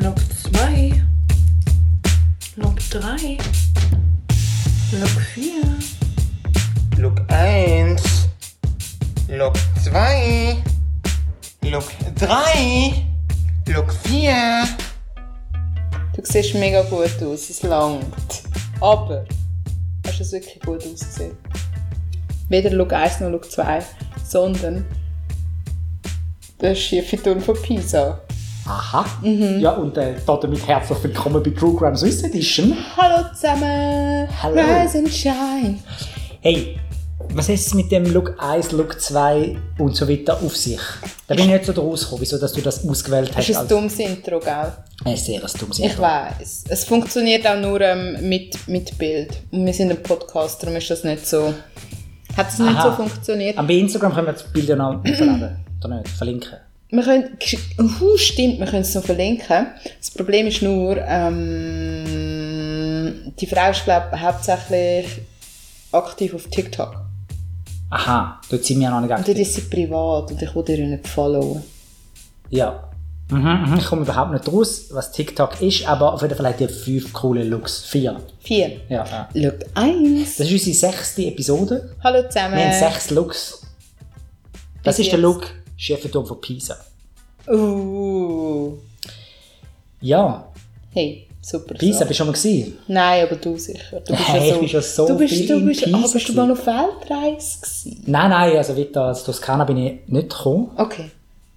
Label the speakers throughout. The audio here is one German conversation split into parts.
Speaker 1: Lok 2, Lok 3, Lok 4,
Speaker 2: Lok 1, Lok 2, Lok 3, Lok 4.
Speaker 3: Du siehst mega gut aus, es langt. Aber hast du es wirklich gut ausgesehen? Weder Look 1 noch Look 2, sondern der schiefe Turm von Pisa.
Speaker 4: Aha. Ja, und äh, damit herzlich willkommen bei True Crime Swiss Edition.
Speaker 3: Hallo zusammen!
Speaker 4: Hallo.
Speaker 3: Rise and shine!
Speaker 4: Hey, was ist es mit dem Look 1, Look 2 und so weiter auf sich? Da bin ich nicht so draus gekommen, wieso dass du das ausgewählt hast.
Speaker 3: Das ist ein dummes Intro, gell?
Speaker 4: Ein sehr ein dummes
Speaker 3: Ich
Speaker 4: Intro.
Speaker 3: weiß. Es funktioniert auch nur ähm, mit, mit Bild. Und wir sind ein Podcast, darum ist das nicht so. Hat es nicht so funktioniert?
Speaker 4: Aber bei Instagram können wir die Bilder noch verladen. Oder nicht? Verlinken.
Speaker 3: Wir können, uh, stimmt, wir können es noch verlinken. Das Problem ist nur, ähm, die Frau ist, glaube ich, hauptsächlich aktiv auf TikTok.
Speaker 4: Aha, dort sind wir ja noch nicht
Speaker 3: Und dort
Speaker 4: aktiv.
Speaker 3: ist sie privat und ich will ihr nicht followen.
Speaker 4: Ja. Mhm, mhm, ich komme überhaupt nicht raus, was TikTok ist, aber auf jeden Fall hat die fünf coole Looks. Vier.
Speaker 3: Vier.
Speaker 4: Ja, ja.
Speaker 3: Look eins.
Speaker 4: Das ist unsere sechste Episode.
Speaker 3: Hallo zusammen.
Speaker 4: Wir haben sechs Looks. Das
Speaker 3: Bis
Speaker 4: ist der. Look Chefeturm von Pisa.
Speaker 3: Uh.
Speaker 4: Ja,
Speaker 3: Hey, super.
Speaker 4: Pisa, bist du schon mal gewesen?
Speaker 3: Nein, aber du sicher. Du bist
Speaker 4: Hey,
Speaker 3: ja
Speaker 4: ich bin schon so
Speaker 3: du bist,
Speaker 4: viel
Speaker 3: du
Speaker 4: in
Speaker 3: bist,
Speaker 4: Pisa
Speaker 3: ah, bist du mal auf Weltreise gewesen?
Speaker 4: Nein, nein, also weiter als Toskana bin ich nicht gekommen.
Speaker 3: Okay.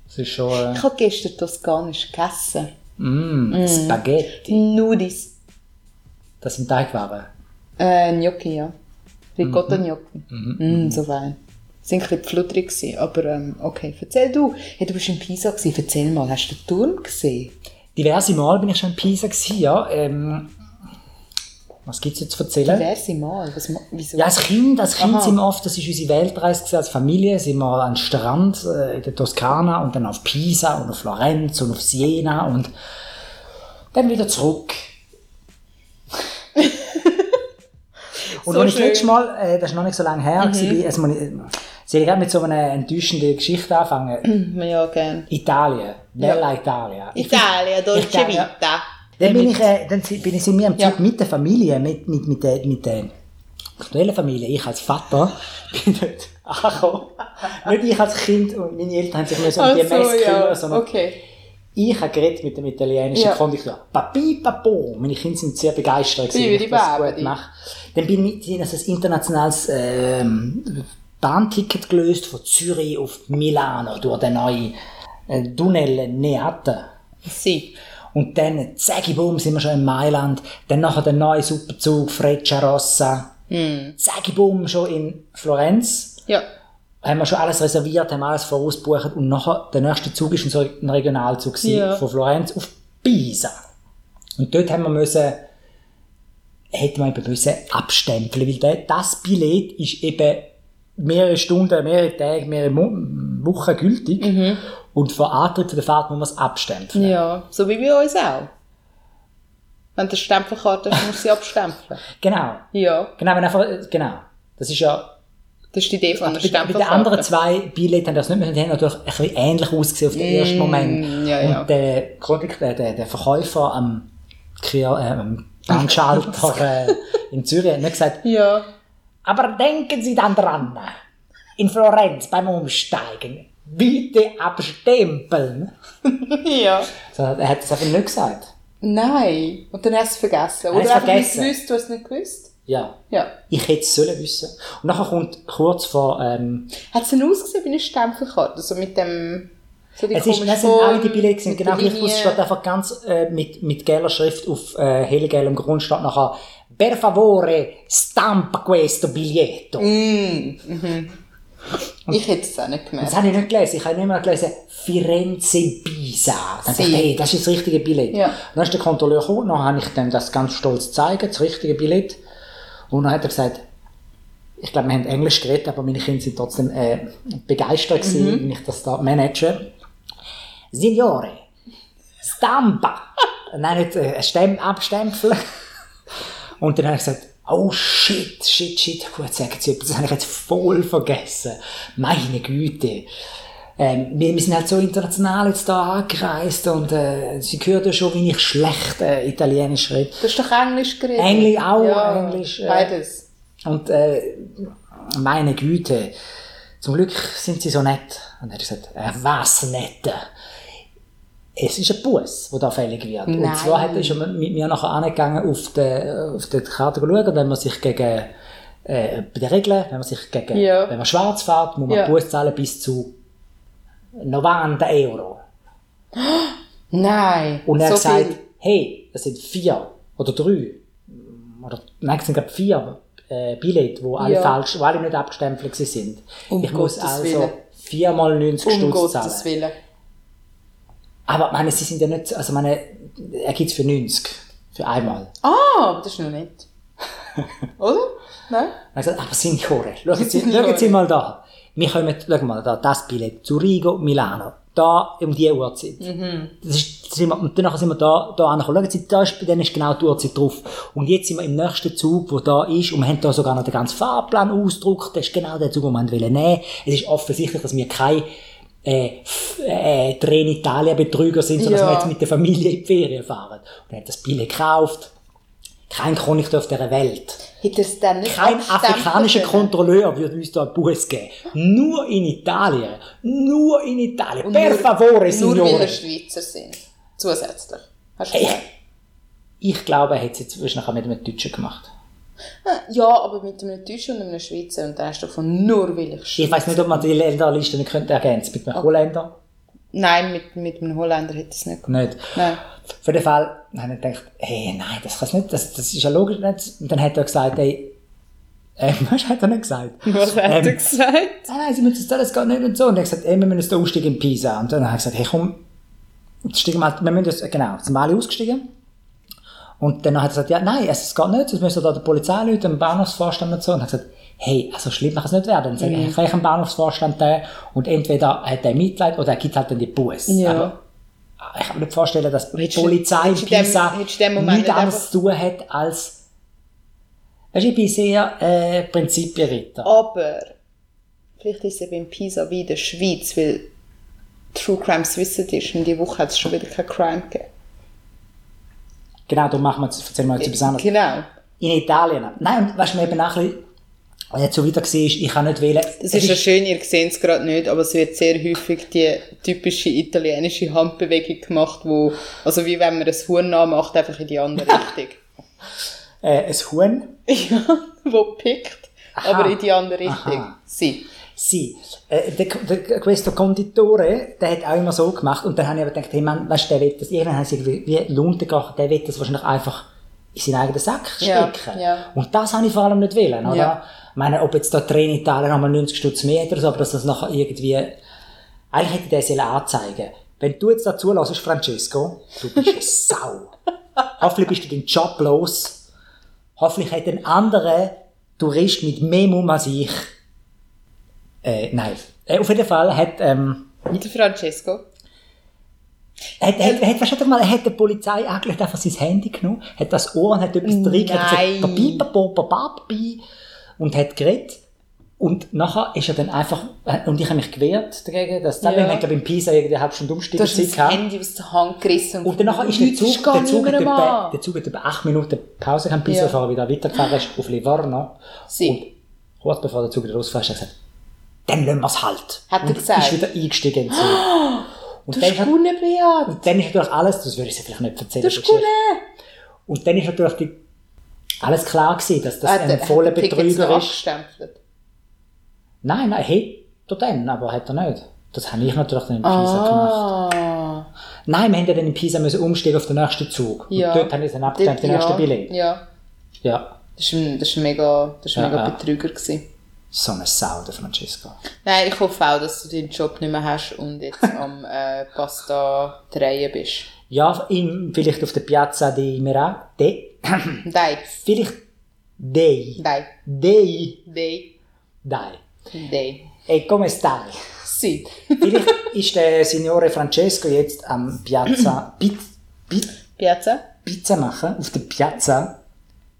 Speaker 4: Das ist schon äh,
Speaker 3: Ich habe gestern Toskanisch gegessen.
Speaker 4: mm, Spaghetti.
Speaker 3: Nudis.
Speaker 4: Das sind Teigwaren.
Speaker 3: Äh, Gnocchi, ja. Ricotta
Speaker 4: Mhm.
Speaker 3: Gnocchi. Mm, so fein. Waren ein bisschen flutterig, gewesen, aber ähm, okay. Erzähl du. Hey, du bist in Pisa, gewesen. erzähl mal, hast du den Turm gesehen?
Speaker 4: Diverse Mal bin ich schon in Pisa gewesen, ja. Ähm, was gibt es jetzt zu erzählen?
Speaker 3: Diverse Mal. Was, wieso?
Speaker 4: Ja, als Kind, als Kind
Speaker 3: Aha.
Speaker 4: sind wir oft, das ist unsere Weltreise gewesen, als Familie, sind wir an den Strand äh, in der Toskana und dann auf Pisa und auf Florenz und auf Siena und dann wieder zurück. und
Speaker 3: So
Speaker 4: als ich das
Speaker 3: schön.
Speaker 4: letzte Mal, äh, das ist noch nicht so lange her, mhm. also, man, äh, soll ich gerade mit so einer enttäuschenden Geschichte anfangen?
Speaker 3: Ja, gern.
Speaker 4: Italien, Bella find-
Speaker 3: Italia,
Speaker 4: ich
Speaker 3: Dolce
Speaker 4: ja.
Speaker 3: Vita.
Speaker 4: Dann bin ich, äh, dann bin ich sind wir am Zug
Speaker 3: Ja.
Speaker 4: mit der Familie, mit, mit, mit der, mit der aktuellen Familie. Ich als Vater bin dort angekommen. Nicht ich als Kind und meine Eltern haben sich nur so um die Messe
Speaker 3: ja,
Speaker 4: kümmern, sondern
Speaker 3: okay.
Speaker 4: ich habe geredet mit dem italienischen
Speaker 3: Ja.
Speaker 4: Kondukteur. Papi, papo. Meine Kinder sind sehr begeistert,
Speaker 3: die
Speaker 4: ich das gut mache. Dann bin ich also ein internationales ähm, Bahnticket gelöst von Zürich auf Milano durch den neuen äh, Tunnel Neate.
Speaker 3: Sie.
Speaker 4: Und dann, zägi boom, sind wir schon in Mailand. Dann nachher der neue Superzug, Frecciarossa. Mm. Zägi boom, schon in Florenz.
Speaker 3: Ja.
Speaker 4: Haben wir schon alles reserviert, haben alles vorausgebucht. Und nachher, der nächste Zug ist ein, Regionalzug
Speaker 3: Ja.
Speaker 4: von Florenz auf Pisa. Und dort haben wir müssen, hätte man eben müssen abstempeln, weil das Billett ist eben mehrere Stunden, mehrere Tage, mehrere Wochen gültig.
Speaker 3: Mhm.
Speaker 4: Und vor Antritt der Fahrt muss man es abstempeln.
Speaker 3: Ja, so wie bei uns auch. Wenn du eine Stempelkarte hast, musst du sie abstempeln.
Speaker 4: Genau.
Speaker 3: Ja,
Speaker 4: Genau, wenn einfach, genau. Das ist ja,
Speaker 3: das ist die Idee von einer
Speaker 4: bei, bei
Speaker 3: Stempelkarte.
Speaker 4: den anderen zwei Billets haben das nicht mehr, die haben natürlich ein bisschen ähnlich ausgesehen auf den ersten Moment.
Speaker 3: Mm, ja, ja.
Speaker 4: Und der, der, der Verkäufer am, äh, am Bahnschalter äh, in Zürich hat nicht gesagt,
Speaker 3: Ja.
Speaker 4: Aber denken Sie dann dran, in Florenz beim Umsteigen, bitte abstempeln.
Speaker 3: Ja.
Speaker 4: So, er hat das einfach nicht gesagt.
Speaker 3: Nein. Und dann hast du es vergessen.
Speaker 4: Hast
Speaker 3: Oder
Speaker 4: es
Speaker 3: einfach nicht
Speaker 4: vergessen.
Speaker 3: gewusst, du hast es nicht gewusst.
Speaker 4: Ja.
Speaker 3: Ja.
Speaker 4: Ich hätte es sollen wissen. Und nachher kommt kurz vor, ähm,
Speaker 3: Hat es denn ausgesehen wie eine Stempelkarte? So mit dem... So die
Speaker 4: Es ist, das sind alle die Bilder sind genau gleich. Es
Speaker 3: Linie.
Speaker 4: steht einfach ganz äh, mit, mit gelber Schrift auf äh, hellgelbem Grund steht nachher Per favore stampa questo biglietto.
Speaker 3: Ich hätte es auch nicht
Speaker 4: Das
Speaker 3: gemerkt.
Speaker 4: habe ich nicht gelesen. Ich habe nicht mehr gelesen Firenze Pisa. Dann dachte ich, hey, das ist das richtige Billett.
Speaker 3: Ja.
Speaker 4: Dann ist der Kontrolleur gekommen, dann habe ich dem das ganz stolz gezeigt, das richtige Billett. Und dann hat er gesagt, ich glaube, wir haben Englisch geredet, aber meine Kinder sind trotzdem äh, begeistert gewesen,
Speaker 3: Mhm.
Speaker 4: wenn ich das da manage. Signore, stampa. Nein, nicht äh, Stem abstempeln. Und dann habe ich gesagt, oh shit, shit, shit, gut, sagen Sie etwas, das habe ich jetzt voll vergessen. Meine Güte. ähm, wir, wir sind halt so international jetzt da angereist und äh, sie hört ja schon, wie ich schlecht äh, Italienisch rede.
Speaker 3: Du hast doch Englisch geredet.
Speaker 4: Englisch auch,
Speaker 3: ja,
Speaker 4: Englisch, äh,
Speaker 3: Beides.
Speaker 4: Und äh, meine Güte, zum Glück sind sie so nett. Und er hat gesagt, äh, was nett? Es ist ein Bus, der da fällig wird. Und
Speaker 3: Nein.
Speaker 4: zwar hat er schon mit mir nachher angegangen auf der, auf der Karte schauen, wenn man sich gegen äh, bei den Regeln, wenn man sich gegen,
Speaker 3: Ja.
Speaker 4: wenn man schwarz fährt, muss man
Speaker 3: Ja.
Speaker 4: Bus zahlen bis zu 90 Euro.
Speaker 3: Nein.
Speaker 4: Und er
Speaker 3: so
Speaker 4: hat gesagt,
Speaker 3: viel.
Speaker 4: hey, das sind vier oder drei, oder nein, es sind gerade vier äh, Billette, wo alle
Speaker 3: Ja.
Speaker 4: falsch, wo alle nicht abgestempelt sind.
Speaker 3: Um
Speaker 4: ich muss also viermal 90
Speaker 3: Um
Speaker 4: Stutz zahlen.
Speaker 3: Willen.
Speaker 4: Aber meine, sie sind ja nicht, also meine, er gibt es für 90, für einmal.
Speaker 3: Ah, aber das ist noch nicht. Oder? Nein?
Speaker 4: Er gesagt, aber Signore, schauen Sie, schauen Sie mal da. Wir kommen, schau mal, da, das Billett, Zurigo, Milano. Da, um die Uhrzeit.
Speaker 3: Mhm.
Speaker 4: Das ist, sind wir, und danach sind wir da, da angekommen. Schauen Sie, da ist, bei denen ist genau die Uhrzeit drauf. Und jetzt sind wir im nächsten Zug, der da ist, und wir haben da sogar noch den ganzen Fahrplan ausgedruckt. Das ist genau der Zug, den wir haben wollen nehmen. Es ist offensichtlich, dass wir kein, äh, äh, Trenitalia-Betrüger sind, sondern dass
Speaker 3: Ja.
Speaker 4: wir jetzt mit der Familie in die Ferien fahren. Und er hat das Billett gekauft. Kein Chronik auf dieser Welt.
Speaker 3: Hätte es dann nicht
Speaker 4: Kein afrikanischer? Kontrolleur würde uns da einen Bus geben. Nur in Italien. Nur in Italien.
Speaker 3: Und
Speaker 4: per
Speaker 3: nur-
Speaker 4: favore,
Speaker 3: Nur weil
Speaker 4: Signore.
Speaker 3: wir Schweizer sind. Zusätzlich. Hast du
Speaker 4: Ich,
Speaker 3: gesagt?
Speaker 4: ich glaube, er hat es jetzt wahrscheinlich mit einem Deutschen gemacht.
Speaker 3: Ja, aber mit einem Deutschen und einem Schweizer. Und dann hast du von nur weil ich
Speaker 4: Ich weiß nicht, ob man die Länderliste nicht könnte ergänzen Mit einem Holländer?
Speaker 3: Nein, mit, mit einem Holländer hätte ich es nicht gemacht.
Speaker 4: Nicht.
Speaker 3: Nein.
Speaker 4: Auf jeden Fall habe ich gedacht, hey, nein, das kann nicht, das, das ist ja logisch nicht. Und dann hat er gesagt, hey, äh, was hat er nicht gesagt?
Speaker 3: Was hat
Speaker 4: Ähm,
Speaker 3: er gesagt?
Speaker 4: nein, nein, sie müssen das alles gar nicht und so. Und er hat gesagt, ey, wir müssen jetzt aussteigen in Pisa. Und dann habe ich gesagt, hey, komm, steigen wir wir müssen das, genau, sind wir alle ausgestiegen. Und dann hat er gesagt, ja, nein, es geht nicht, sonst müssen da der Polizei Leute, dem Bahnhofsvorstand und so. Und hat gesagt, hey, also schlimm kann es nicht werden. Dann sage ich, ich einen Bahnhofsvorstand da und entweder hat er Mitleid oder er gibt halt dann die Bus.
Speaker 3: Ja.
Speaker 4: Aber ich kann mir nicht vorstellen, dass die Polizei in Pisa nichts
Speaker 3: nicht
Speaker 4: anderes zu tun hat als Weißt du, ich bin sehr äh, Prinzipienritter.
Speaker 3: Aber vielleicht ist es eben in Pisa wie in der Schweiz, weil True Crime Swiss Edition, die Woche hat es schon wieder kein Crime gegeben.
Speaker 4: Genau, darum machen wir jetzt, erzählen wir jetzt etwas anderes.
Speaker 3: Genau.
Speaker 4: In Italien. Nein, und was mir eben auch ein bisschen, was jetzt so wieder gesehen ist, ich kann nicht wählen.
Speaker 3: Das ist ja schön, ihr seht es gerade nicht, aber es wird sehr häufig die typische italienische Handbewegung gemacht, wo, also wie wenn man ein Huhn nachmacht, einfach in die andere Richtung.
Speaker 4: äh, ein Huhn.
Speaker 3: ja, wo pickt,
Speaker 4: Aha.
Speaker 3: aber in die andere Richtung.
Speaker 4: Aha.
Speaker 3: Sie.
Speaker 4: Sì, äh, der, der, questo Conditore, der hat auch immer so gemacht und dann habe ich aber gedacht, hey Mann, weißt du, der will das, irgendwann haben sie irgendwie wie Lunte gemacht, der will das wahrscheinlich einfach in seinen eigenen Sack
Speaker 3: Ja,
Speaker 4: stecken.
Speaker 3: ja.
Speaker 4: Und das habe ich vor allem nicht wollen, oder?
Speaker 3: Ja.
Speaker 4: Ich meine, ob jetzt da Tränen Italien nochmal 90 Stutz mehr oder so, aber dass das nachher irgendwie, eigentlich hätte ich das anzeigen Wenn du jetzt dazu hörst, Francesco, du bist eine Sau. Hoffentlich bist du deinen Job los. Hoffentlich hat ein anderer Tourist mit mehr Mumm als ich äh, nein. Äh, auf jeden Fall hat, ähm,
Speaker 3: Der Francesco.
Speaker 4: hat, hat, hat, weißt du mal, er hat der Polizei eigentlich einfach sein Handy genommen, hat das Ohr und hat etwas hat gesagt, papapi, und hat geredet. Und nachher ist er dann einfach, äh, und ich habe mich gewehrt dagegen, dass, ja.
Speaker 3: Ja.
Speaker 4: ich glaube, in Pisa irgendwie eine halbe Stunde
Speaker 3: Du hast das
Speaker 4: Zeit gehabt.
Speaker 3: Handy aus der Hand gerissen.
Speaker 4: Und danach ist der Zug, der Zug, hat
Speaker 3: an.
Speaker 4: der Zug hat etwa acht Minuten Pause gehabt, Pisa,
Speaker 3: Ja.
Speaker 4: er wieder weitergefahren ist, auf Livorno.
Speaker 3: Sie.
Speaker 4: Und kurz bevor der Zug wieder losfährt, hat er gesagt, dann lassen wir es halt.
Speaker 3: Hat er
Speaker 4: und
Speaker 3: gesagt?
Speaker 4: ist wieder eingestiegen in den Zug. Und dann, ist, hat-
Speaker 3: Beat.
Speaker 4: und dann ist natürlich alles, das würde ich dir vielleicht nicht erzählen.
Speaker 3: Hast gut
Speaker 4: Geschichte. Und dann ist natürlich die, alles klar gewesen, dass das
Speaker 3: Hat
Speaker 4: ein
Speaker 3: er-
Speaker 4: voller
Speaker 3: hat
Speaker 4: Betrüger ist.
Speaker 3: abgestempelt?
Speaker 4: Nein, nein, hey, du dann, aber hat er nicht. Das habe ich natürlich dann in Pisa gemacht.
Speaker 3: Ah.
Speaker 4: Nein, wir haben ja dann in Pisa müssen umsteigen auf den nächsten Zug.
Speaker 3: Ja.
Speaker 4: Und dort habe ich dann abgestimmt, den
Speaker 3: ja.
Speaker 4: nächsten Billett.
Speaker 3: Ja.
Speaker 4: Ja.
Speaker 3: Das war ein, das ist mega, das ist
Speaker 4: Ja,
Speaker 3: mega
Speaker 4: ja.
Speaker 3: Betrüger. Gewesen.
Speaker 4: So eine Sau, der Francesco.
Speaker 3: Nein, ich hoffe auch, dass du deinen Job nicht mehr hast und jetzt am äh, Pasta drehen bist.
Speaker 4: Ja, im, vielleicht auf der Piazza di Mera, de,
Speaker 3: Nein,
Speaker 4: vielleicht dei,
Speaker 3: nein,
Speaker 4: dei,
Speaker 3: nein,
Speaker 4: dai.
Speaker 3: nein.
Speaker 4: E come stai?
Speaker 3: Sie.
Speaker 4: Vielleicht ist der Signore Francesco jetzt am Piazza Pi, Pi,
Speaker 3: Piazza
Speaker 4: Pizza machen, auf der Piazza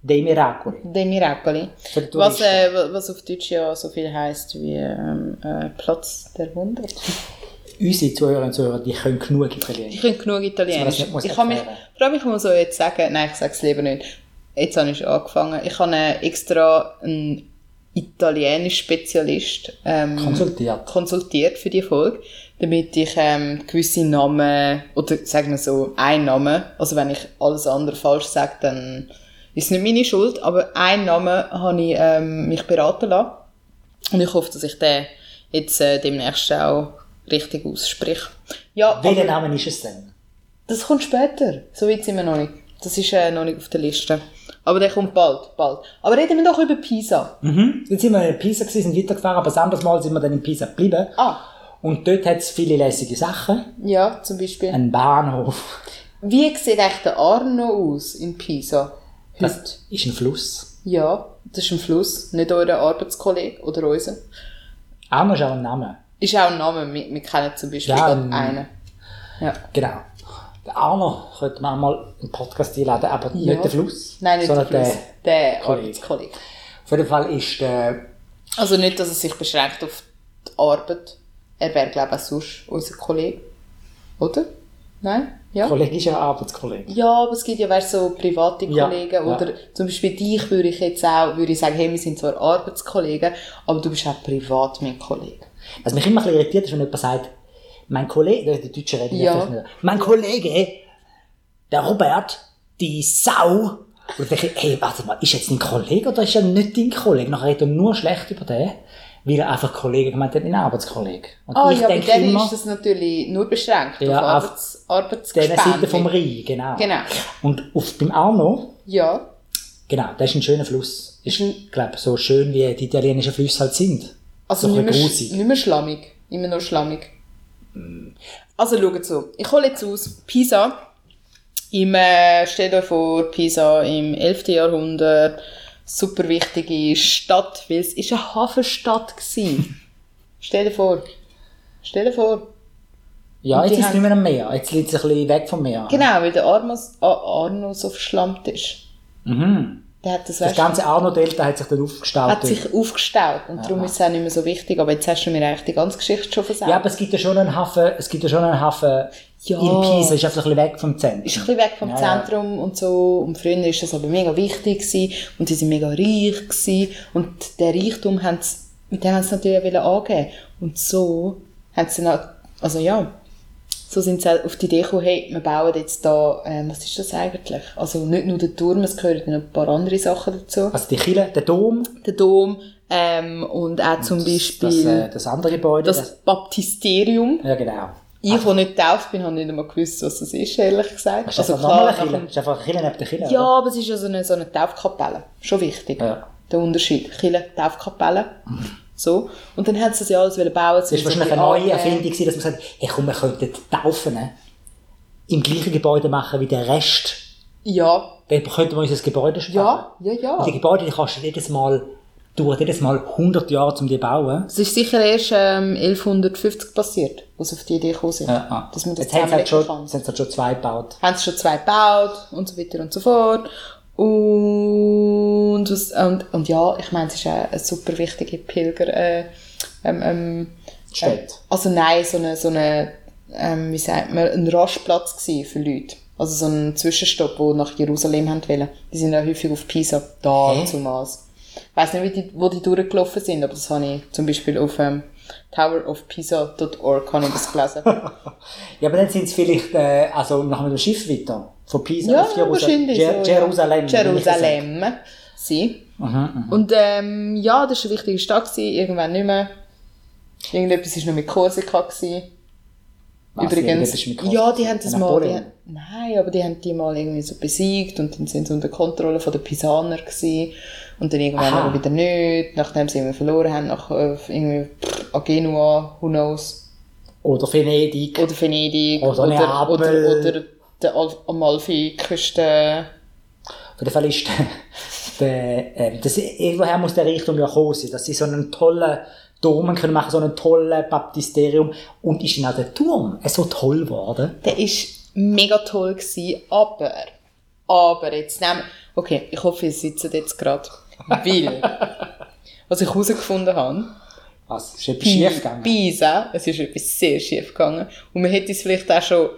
Speaker 4: dei Miracoli.
Speaker 3: dei Miracoli. Was, äh, wa- was auf Deutsch ja so viel heisst wie ähm, äh, Platz der Wunder.
Speaker 4: unsere Zuhörer und Zuhörer, die können genug Italienisch.
Speaker 3: Ich kann genug Italienisch. Ich kann mich, vor allem, ich muss so jetzt sagen, nein, ich sage es lieber nicht. Jetzt habe ich schon angefangen. Ich habe extra einen Italienisch-Spezialist ähm,
Speaker 4: Konsultiert.
Speaker 3: konsultiert für die Folge, damit ich ähm, gewisse Namen, oder sagen wir so, ein Name, also wenn ich alles andere falsch sage, dann ist nicht meine Schuld, aber ein Name habe ich ähm, mich beraten lassen. Und ich hoffe, dass ich den jetzt äh, demnächst auch richtig ausspreche. Ja,
Speaker 4: Welcher Name ist es denn?
Speaker 3: das kommt später. So weit sind wir noch nicht. Das ist äh, noch nicht auf der Liste. Aber der kommt bald, bald. Aber reden wir doch über Pisa.
Speaker 4: Mhm. Jetzt sind wir in Pisa gewesen, sind weitergefahren, aber das andere Mal sind wir dann in Pisa geblieben.
Speaker 3: Ah,
Speaker 4: Und dort hat es viele lässige Sachen.
Speaker 3: ja, zum Beispiel.
Speaker 4: Ein Bahnhof.
Speaker 3: Wie sieht eigentlich der Arno aus in Pisa?
Speaker 4: Das ist ein Fluss.
Speaker 3: Ja, das ist ein Fluss, nicht euer Arbeitskollege oder unser.
Speaker 4: Arno ist auch ein Name.
Speaker 3: Ist auch ein Name, wir, wir kennen zum Beispiel
Speaker 4: Ja, ähm,
Speaker 3: einen. Ja.
Speaker 4: Genau. Der Arno könnte man mal einen Podcast einladen, aber
Speaker 3: Ja.
Speaker 4: nicht der Fluss.
Speaker 3: Nein, nicht der
Speaker 4: sondern
Speaker 3: Fluss. Der,
Speaker 4: Kollege.
Speaker 3: Arbeitskollege.
Speaker 4: Auf jeden Fall ist der,
Speaker 3: Also nicht, dass es sich beschränkt auf die Arbeit. Er wäre, glaube ich, auch sonst unser Kollege. Oder? Nein? Ja?
Speaker 4: Kollege ist ja ein Arbeitskollege.
Speaker 3: Ja, aber es gibt ja weißt, so private
Speaker 4: Ja,
Speaker 3: Kollegen
Speaker 4: ja.
Speaker 3: oder zum Beispiel dich würde ich jetzt auch, würde ich sagen, hey, wir sind zwar Arbeitskollegen, aber du bist auch privat mein Kollege.
Speaker 4: Was mich immer ein bisschen irritiert ist, wenn jemand sagt, mein Kollege, die Deutschen reden
Speaker 3: Ja.
Speaker 4: ja. nicht, mein Kollege, der Robert, die Sau. Und ich denke, hey, warte mal, ist jetzt ein Kollege oder ist er nicht dein Kollege? Nachher redet er nur schlecht über den, weil er einfach Kollege gemeint hat, ein Arbeitskollege. Und
Speaker 3: Ah
Speaker 4: ich
Speaker 3: ja,
Speaker 4: denke
Speaker 3: dann
Speaker 4: immer,
Speaker 3: ist das natürlich nur beschränkt
Speaker 4: Ja,
Speaker 3: auf
Speaker 4: auf
Speaker 3: Arbeits
Speaker 4: der Seite vom. Rhein, genau.
Speaker 3: Genau.
Speaker 4: Und auf dem Arno,
Speaker 3: Ja,
Speaker 4: genau, das ist ein schöner Fluss. Ist, ich glaube, so schön wie die italienischen Flüsse halt sind.
Speaker 3: also
Speaker 4: so
Speaker 3: nicht mehr,
Speaker 4: grusig.
Speaker 3: nicht mehr schlammig, immer noch schlammig. Also schaut so, ich hole jetzt aus Pisa. Im, äh, stellt euch vor, Pisa im 11. Jahrhundert, super wichtige Stadt, weil es ist eine Hafenstadt gsi. Stell dir vor. Stell dir vor.
Speaker 4: Ja, jetzt ist es nicht mehr am Meer. Jetzt liegt es ein bisschen weg vom Meer.
Speaker 3: Genau, weil der Arno so verschlammt ist.
Speaker 4: Mhm.
Speaker 3: Der hat das,
Speaker 4: Das ganze Arno-Delta hat sich dann aufgestaut.
Speaker 3: hat sich aufgestaut und darum ist es auch nicht mehr so wichtig. Aber jetzt hast du mir eigentlich die ganze Geschichte schon versagt.
Speaker 4: ja, aber es gibt ja schon einen Hafen, es gibt ja schon einen Hafen
Speaker 3: Ja.
Speaker 4: in Pisa, ist einfach ein bisschen weg vom Zentrum.
Speaker 3: ist ein bisschen weg vom
Speaker 4: Ja, ja.
Speaker 3: Zentrum und so. Und früher ist das aber mega wichtig gewesen. und sie sind mega reich gewesen. und der Reichtum haben sie, mit dem haben sie natürlich angeben. Und so haben sie dann, also ja, so sind sie auf die Idee gekommen, hey, wir bauen jetzt da, ähm, was ist das eigentlich? Also nicht nur der Turm, es gehören noch ein paar andere Sachen dazu.
Speaker 4: Also die Kille, der Dom,
Speaker 3: Der Dom ähm, und auch zum
Speaker 4: das,
Speaker 3: Beispiel
Speaker 4: äh, das andere Gebäude.
Speaker 3: das Baptisterium.
Speaker 4: ja, genau.
Speaker 3: Ich, der nicht getauft bin, habe nicht einmal gewusst, was das ist, ehrlich gesagt.
Speaker 4: Das ist
Speaker 3: Also
Speaker 4: einfach nochmal eine Das ist einfach eine neben der Kille.
Speaker 3: Ja, aber es ist ja so eine, so eine Taufkapelle. Schon wichtig.
Speaker 4: Ja.
Speaker 3: Der Unterschied. Kille, Taufkapelle. So. Und dann haben sie das ja alles bauen.
Speaker 4: Das war wahrscheinlich eine neue Erfindung, dass man sagt, hey, komm, wir könnten die Taufen ne, im gleichen Gebäude machen wie der Rest.
Speaker 3: Ja.
Speaker 4: Dann könnten wir unser Gebäude sparen.
Speaker 3: Ja, ja, ja.
Speaker 4: Und die Gebäude, die kostet jedes Mal, dauert jedes Mal 100 Jahre, um die zu bauen.
Speaker 3: Es ist sicher erst ähm, 1150 passiert, wo sie auf die Idee gekommen sind. Dass man das
Speaker 4: Jetzt haben sie halt schon, haben halt schon zwei gebaut.
Speaker 3: haben sie schon zwei gebaut und so weiter und so fort. Und, was, und, und ja, ich meine, es ist auch eine super wichtige Pilger, äh, ähm, ähm,
Speaker 4: Städte.
Speaker 3: also nein, so eine, so eine ähm, wie sagt man, ein Rastplatz für Leute. Also so ein Zwischenstopp, wo nach Jerusalem haben wollen. Die sind ja häufig auf Pisa, da
Speaker 4: Hä?
Speaker 3: zumals. Ich weiss nicht, wie die, wo die durchgelaufen sind, aber das habe ich zum Beispiel auf ähm, towerofpisa.org habe ich das gelesen.
Speaker 4: Ja, aber dann sind es vielleicht, äh, also nach dem Schiff weiter. Von Pisa
Speaker 3: Ja,
Speaker 4: auf Jerusalem. Jer
Speaker 3: so.
Speaker 4: Jerusalem.
Speaker 3: Jerusalem. Sie. Und ähm, ja, das war eine wichtige Stadt. Gewesen. Irgendwann nicht mehr. Irgendetwas war noch mit Korsika. Gewesen.
Speaker 4: Was,
Speaker 3: Übrigens. Ja, die haben das mal. Die, nein, aber die haben die mal irgendwie so besiegt und dann sind sie unter Kontrolle von den Pisaner gewesen. Und dann irgendwann
Speaker 4: Aha.
Speaker 3: aber wieder nicht, nachdem sie irgendwie verloren haben, nach äh, irgendwie pff, an Genua, who knows.
Speaker 4: Oder Venedig.
Speaker 3: Oder Venedig.
Speaker 4: Oder
Speaker 3: oder,
Speaker 4: Neapel.
Speaker 3: oder, oder der Al Amalfi-Küste.
Speaker 4: Auf jeden Fall ist der, der, äh, das, irgendwoher muss der Reichtum ja kommen sein, dass sie so einen tollen Dom können machen, so einen tollen Baptisterium. Und ist dann auch der Turm äh, so toll geworden?
Speaker 3: Der ist mega toll gewesen, aber, aber jetzt nehmen, okay, ich hoffe, ihr sitzt jetzt gerade, weil, was ich herausgefunden habe,
Speaker 4: Was? Ist etwas schief gegangen?
Speaker 3: Pisa, es ist etwas sehr schief gegangen. Und man hätte es vielleicht auch schon,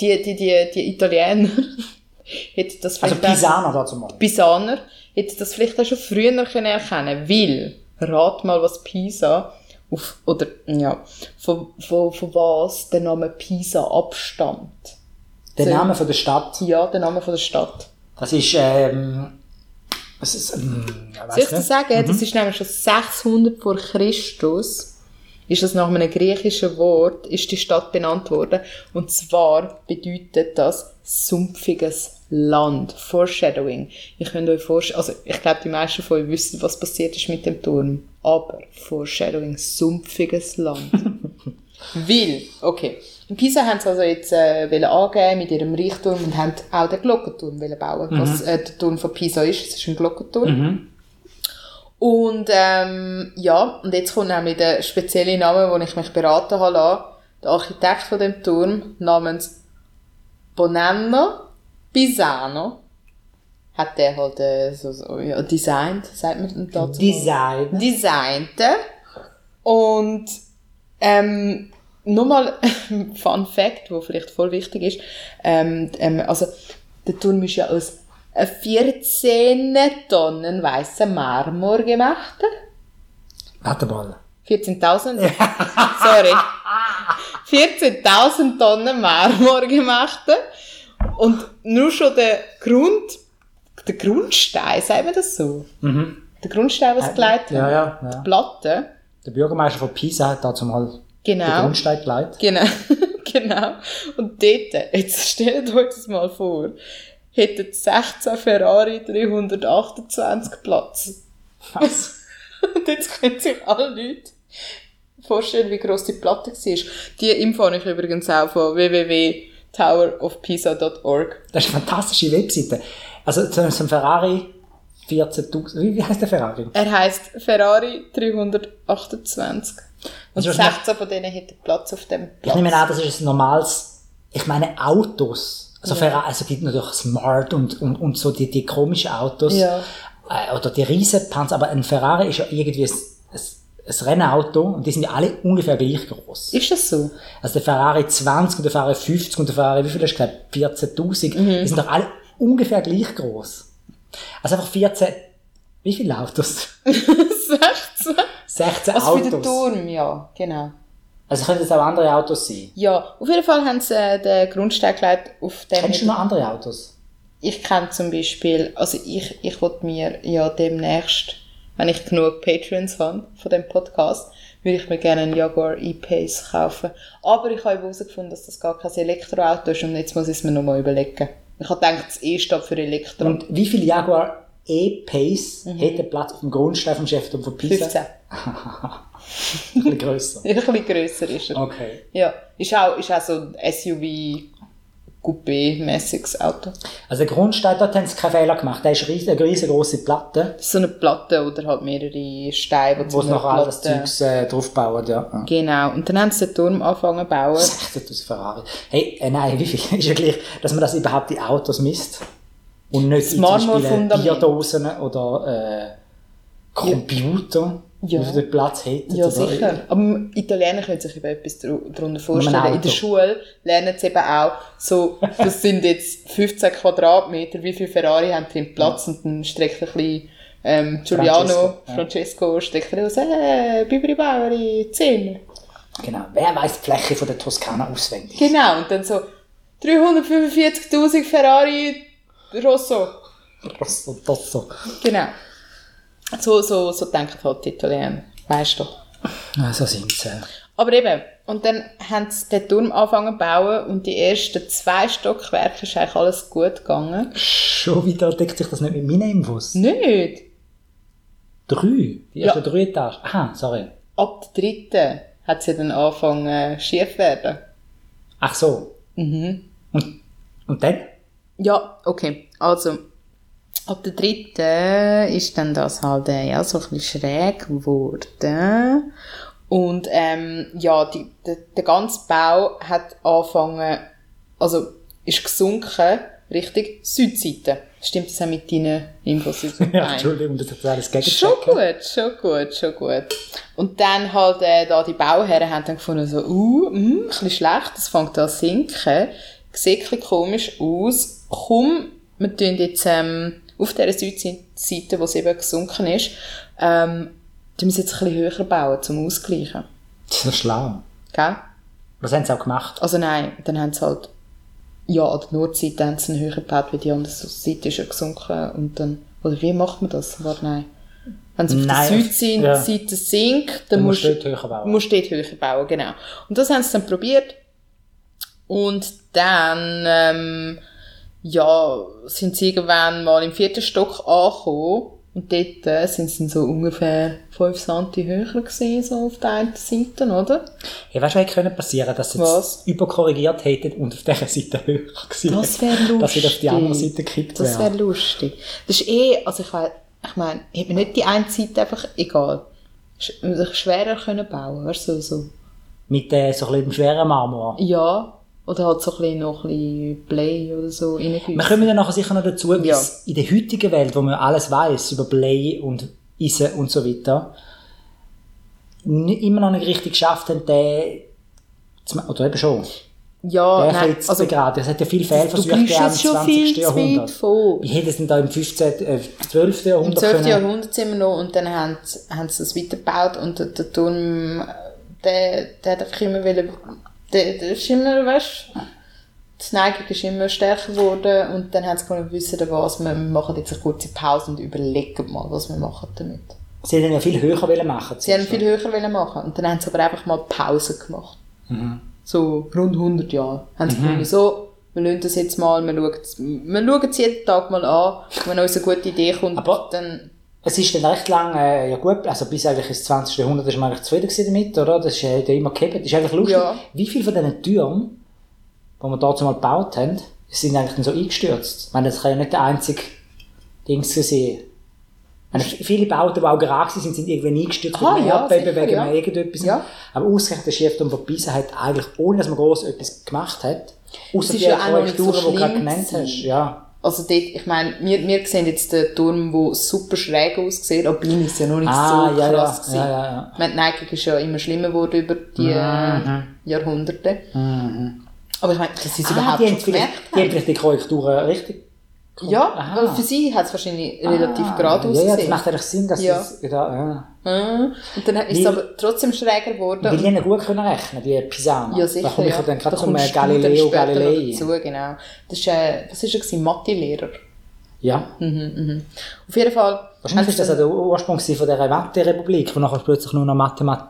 Speaker 3: die, die, die, die Italiener, hätte das
Speaker 4: Also
Speaker 3: vielleicht auch-
Speaker 4: Pisaner dazu mal.
Speaker 3: Pisaner hätten das vielleicht auch schon früher können erkennen weil, rat mal, was Pisa, auf, oder, ja, von, von, von was der Name Pisa abstammt.
Speaker 4: Der
Speaker 3: So.
Speaker 4: Name von der Stadt,
Speaker 3: Ja, der Name von der Stadt.
Speaker 4: das ist, ähm, das ist, ähm,
Speaker 3: Soll ich dir
Speaker 4: nicht.
Speaker 3: sagen, das ist nämlich schon 600 vor Christus, ist das nach einem griechischen Wort, ist die Stadt benannt worden. Und zwar bedeutet das sumpfiges Land. Foreshadowing. Ich könnt euch vorstellen, also ich glaube, die meisten von euch wissen, was passiert ist mit dem Turm. Aber Foreshadowing, sumpfiges Land. Weil, okay, in Pisa haben sie also jetzt äh, angeben mit ihrem Reichtum und haben auch den Glockenturm wollen bauen, was äh, der Turm von Pisa ist. Es ist ein Glockenturm. Und ähm, ja, und jetzt kommt nämlich der spezielle Name, wo ich mich beraten habe lassen. Der Architekt von dem Turm namens Bonanno Pisano hat der halt äh, so, so ja, designt, sagt man dazu?
Speaker 4: Design.
Speaker 3: designte. Und ähm, nur mal ein Fun Fact, wo vielleicht voll wichtig ist. Ähm, ähm, also der Turm ist ja aus 14 Tonnen weißem Marmor gemacht.
Speaker 4: Warte mal.
Speaker 3: 14.000? Sorry. 14.000 Tonnen Marmor gemacht. Und nur schon der Grund, der Grundstein, sagen wir das so? Der Grundstein, was geleitet
Speaker 4: Ja, ja, ja.
Speaker 3: Platte.
Speaker 4: Der Bürgermeister von Pisa hat dazu mal den
Speaker 3: Genau.
Speaker 4: Grundstein geleitet.
Speaker 3: Genau, genau. Und dort, jetzt stellt euch das mal vor, hätten 16 Ferrari 328 Platz.
Speaker 4: Was?
Speaker 3: Und jetzt können sich alle Leute vorstellen, wie gross die Platte war. Die Info habe ich übrigens auch von www.towerofpisa.org.
Speaker 4: Das ist eine fantastische Webseite. Also so so ein Ferrari 14.000, wie, wie heißt der Ferrari?
Speaker 3: Er heisst Ferrari 328. Und
Speaker 4: Also,
Speaker 3: 16 von denen hätten Platz auf dem
Speaker 4: Ich
Speaker 3: Platz.
Speaker 4: nehme an, das ist ein normales, ich meine Autos. Also Ferrari, also es gibt natürlich Smart und, und, und so die, die komischen Autos.
Speaker 3: Ja.
Speaker 4: Äh, oder die Riesenpanzer, aber ein Ferrari ist ja irgendwie ein, ein, ein Rennauto und die sind ja alle ungefähr gleich groß.
Speaker 3: Ist das so?
Speaker 4: Also der Ferrari 20 und der Ferrari 50 und der Ferrari, wie viel hast du gesagt? 14.000.
Speaker 3: Mhm.
Speaker 4: Die sind doch alle ungefähr gleich groß. Also einfach 14, wie viele Autos?
Speaker 3: 16?
Speaker 4: 16
Speaker 3: Also für den
Speaker 4: Autos.
Speaker 3: Turm, ja, genau.
Speaker 4: Also können das auch andere Autos sein.
Speaker 3: Ja, auf jeden Fall haben sie äh, den Grundstein gelegt auf dem...
Speaker 4: Kennst du noch andere Autos?
Speaker 3: Ich kenne zum Beispiel, also ich, ich wollte mir ja demnächst, wenn ich genug Patreons habe von dem Podcast, würde ich mir gerne einen Jaguar E-Pace kaufen. Aber ich habe herausgefunden, dass das gar kein Elektroauto ist und jetzt muss ich es mir nochmal überlegen. Ich habe gedacht, das E steht für Elektro.
Speaker 4: Und wie viele Jaguar E-Pace hätte Platz auf dem Grundstein vom Chefturm von Pisa?
Speaker 3: 15.
Speaker 4: Ein bisschen grösser.
Speaker 3: Ein bisschen grösser ist er.
Speaker 4: Okay.
Speaker 3: Ja, ist auch, ist auch so ein SUV Coupé-mäßiges Auto.
Speaker 4: Also der Grundstein, dort haben sie keinen Fehler gemacht. Der ist riesig, eine riesengroße Platte,
Speaker 3: Das ist so eine Platte oder halt mehrere Steine,
Speaker 4: wo sie noch all das Zeugs äh, draufbauen. Ja. Ja.
Speaker 3: Genau. Und dann haben sie den Turm angefangen zu bauen.
Speaker 4: 16.000 Ferrari. Hey, äh, nein, wie viel? Ist ja gleich, dass man das überhaupt die Autos misst. Und nicht
Speaker 3: Das
Speaker 4: in zum
Speaker 3: Marmorfundament.
Speaker 4: Bierdosen oder äh, Computer,
Speaker 3: Ja.
Speaker 4: wie viel Platz hätten.
Speaker 3: Ja, sicher. Aber Italiener können sich eben etwas darunter vorstellen. In der Schule lernen sie eben auch so, das sind jetzt 15 Quadratmeter, wie viel Ferrari haben drin Platz? Und dann streckt ein bisschen ähm, Giuliano,
Speaker 4: Francesco, ja.
Speaker 3: Francesco, streckt raus, äh, Bibri Baueri, 10.
Speaker 4: Genau. Wer weiß die Fläche von der Toskana auswendig?
Speaker 3: Genau, und dann so 345.000 Ferrari Rosso.
Speaker 4: Das, das so.
Speaker 3: Genau. So, so, so denken halt die Italiener. Weißt du.
Speaker 4: Ja, so sind sie.
Speaker 3: Aber eben, und dann haben sie den Turm angefangen zu bauen und die ersten zwei Stockwerke ist eigentlich alles gut gegangen.
Speaker 4: Schon wieder deckt sich das nicht mit meinen Infos.
Speaker 3: Nicht!
Speaker 4: Drei? Die
Speaker 3: Ja.
Speaker 4: ersten drei Etagen. Aha, sorry.
Speaker 3: Ab der dritten hat sie dann angefangen schief zu werden.
Speaker 4: Ach so.
Speaker 3: Mhm.
Speaker 4: Und, und dann?
Speaker 3: Ja, okay. Also, ab der dritten ist dann das halt äh, ja, so ein bisschen schräg geworden. Und ähm, ja, die, der, der ganze Bau hat angefangen, also ist gesunken Richtung Südseite. Stimmt das auch mit deinen Infos?
Speaker 4: Ja. Entschuldigung, das ist alles
Speaker 3: Schon
Speaker 4: gegenchecken.
Speaker 3: gut, schon gut, schon gut. Und dann halt äh, da die Bauherren haben dann gefunden, so, uh, mm, ein bisschen schlecht, das fängt an zu sinken, sieht ein komisch aus. Komm, wir tun jetzt ähm, auf dieser Südseite, wo es eben gesunken ist, ähm, tun wir es jetzt ein bisschen höher bauen, zum Ausgleichen.
Speaker 4: Das ist so schlau.
Speaker 3: Gell?
Speaker 4: Was haben sie auch gemacht?
Speaker 3: Also nein, dann haben sie halt, ja, an der Nordseite haben sie einen höher gebaut, weil die andere Seite ist ja gesunken und dann, oder wie macht man das? Warte, nein. Wenn es auf
Speaker 4: Nein,
Speaker 3: der Südseite sinkt, dann,
Speaker 4: Dann musst du dort höher bauen.
Speaker 3: musst dort höher bauen, genau. Und das haben sie dann probiert. Und dann, ähm, ja, sind sie irgendwann mal im vierten Stock angekommen. Und dort äh, sind sie so ungefähr 5 cm höher gewesen, so auf der einen Seite, oder?
Speaker 4: Ja, weißt du, was hätte können passieren dass sie jetzt überkorrigiert hätten und auf dieser Seite höher gewesen
Speaker 3: Das wäre lustig.
Speaker 4: Dass sie auf die andere Seite gekippt
Speaker 3: Das
Speaker 4: wäre.
Speaker 3: wäre lustig. Das ist eh, also ich weiß, ich meine, hätte man nicht die eine Seite einfach egal. Sch- schwerer können bauen, weißt du, so, so.
Speaker 4: Mit äh, so ein bisschen schweren Marmor.
Speaker 3: Ja. Oder halt so ein bisschen noch ein bisschen Blei oder so reinfügen.
Speaker 4: Wir kommen dann nachher sicher noch dazu,
Speaker 3: Ja.
Speaker 4: es in der heutigen Welt, wo man alles weiß über Blei und Eisen und so weiter, immer noch nicht richtig geschafft haben, den zu ma- oder eben schon,
Speaker 3: Ja,
Speaker 4: den
Speaker 3: nein, also,
Speaker 4: begraben. Es hat ja viele
Speaker 3: du
Speaker 4: Fehlversuche gegeben im
Speaker 3: jetzt schon
Speaker 4: 20.
Speaker 3: viel zu weit
Speaker 4: Jahrhundert.
Speaker 3: vor.
Speaker 4: Wie hätten sie denn da im 15., äh, 12.
Speaker 3: Im
Speaker 4: Jahrhundert
Speaker 3: 12.
Speaker 4: können?
Speaker 3: Jahrhundert sind wir noch und dann haben, sie- haben sie das weitergebaut und der, der Turm, der, der hat einfach immer wollen, der, der ist immer, weißt die Neigung ist immer stärker geworden und dann haben sie gefunden, wissen was, wir machen jetzt eine kurze Pause und überlegen mal, was wir machen damit.
Speaker 4: Sie hätten ja viel höher wollen machen.
Speaker 3: Sie haben viel höher wollen machen und dann haben sie aber einfach mal Pause gemacht. So rund 100 Jahre. Haben sie gefunden, so, wir lassen das jetzt mal, wir schauen, wir schauen es jeden Tag mal an, wenn uns eine gute Idee kommt,
Speaker 4: Aber-
Speaker 3: dann...
Speaker 4: Es ist dann recht lang, äh, ja gut, also bis eigentlich ins 20. Jahrhundert ist man eigentlich zufrieden damit, oder? Das ist äh, da immer gehabt. Das ist eigentlich lustig.
Speaker 3: Ja.
Speaker 4: Wie viele von diesen Türmen, die wir dazu mal gebaut haben, sind eigentlich dann so eingestürzt? Ich meine, das kann ja nicht der einzige Dings gesehen. Ich meine, viele Bauten, die auch gerade sind, sind irgendwie eingestürzt wegen
Speaker 3: ja, sicher,
Speaker 4: wegen
Speaker 3: ja.
Speaker 4: irgendetwas.
Speaker 3: Ja.
Speaker 4: Aber ausgerechnet der Chef von Pisa hat eigentlich, ohne dass man groß etwas gemacht hat, außer die
Speaker 3: ja so
Speaker 4: die du gerade genannt hast, ja.
Speaker 3: Also dort, ich meine, wir, wir sehen jetzt den Turm, der super schräg aussieht, aber bei ihm ist ja noch nicht
Speaker 4: Ah,
Speaker 3: so
Speaker 4: ja, ja,
Speaker 3: krass gewesen.
Speaker 4: ja, ja, ja.
Speaker 3: Ich meine, die Neigung ist ja immer schlimmer geworden über die äh,
Speaker 4: Mhm.
Speaker 3: Jahrhunderte. Aber ich meine, sie es
Speaker 4: Ah,
Speaker 3: überhaupt
Speaker 4: die vielleicht,
Speaker 3: gemerkt
Speaker 4: die haben vielleicht die Korrekturen richtig
Speaker 3: Ja,
Speaker 4: Aha.
Speaker 3: weil für sie hat es wahrscheinlich relativ gerade
Speaker 4: Ah, Ja, ja, das
Speaker 3: ausgesehen.
Speaker 4: macht eigentlich Sinn, dass
Speaker 3: Ja.
Speaker 4: das, ja, ja.
Speaker 3: Mhm. Und dann ist es aber trotzdem schräger geworden.
Speaker 4: Weil die haben gut können rechnen, die Pisaner.
Speaker 3: ja, sicher.
Speaker 4: Da komme ich
Speaker 3: ja.
Speaker 4: dann gerade
Speaker 3: Da
Speaker 4: zum äh, Galileo Galilei.
Speaker 3: Dazu, genau. Das ist, äh, was ist er gewesen? Mathe-Lehrer.
Speaker 4: Ja.
Speaker 3: Auf jeden Fall.
Speaker 4: Wahrscheinlich ist das auch der Ursprung von dieser Mathe-Republik, wo nachher plötzlich nur noch Mathemat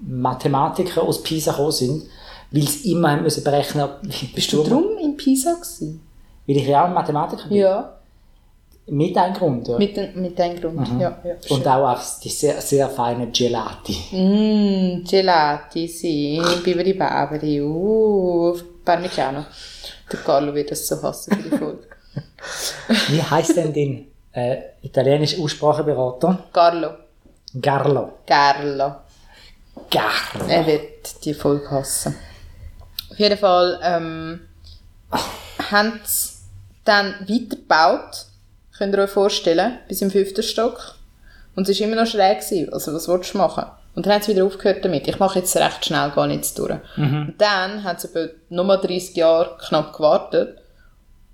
Speaker 4: Mathematiker aus Pisa gekommen sind, weil sie immer haben müssen berechnen
Speaker 3: Bist du drum in Pisa gewesen?
Speaker 4: Weil ich ja ein Mathematiker bin.
Speaker 3: Ja.
Speaker 4: Mit einem Grund, ja.
Speaker 3: Mit, mit dem Grund. Ja, ja.
Speaker 4: Und auch auf die sehr, sehr feinen Gelati.
Speaker 3: Mm, gelati, sì, biberi baberi, uh, parmigiano. Der Carlo wird das so hassen für die Folge.
Speaker 4: Wie heißt denn dein äh, italienischer Ausspracheberater?
Speaker 3: Carlo.
Speaker 4: Garlo.
Speaker 3: Carlo.
Speaker 4: Garlo.
Speaker 3: Er wird die Folge hassen. Auf jeden Fall ähm, haben sie dann weitergebaut, könnt ihr euch vorstellen, bis im fünften Stock. Und es war immer noch schräg. Gewesen. Also, was willst du machen? Und dann haben sie wieder aufgehört damit. Ich mache jetzt recht schnell, gar nichts durch. Und dann haben sie etwa nochmal 30 Jahre knapp gewartet.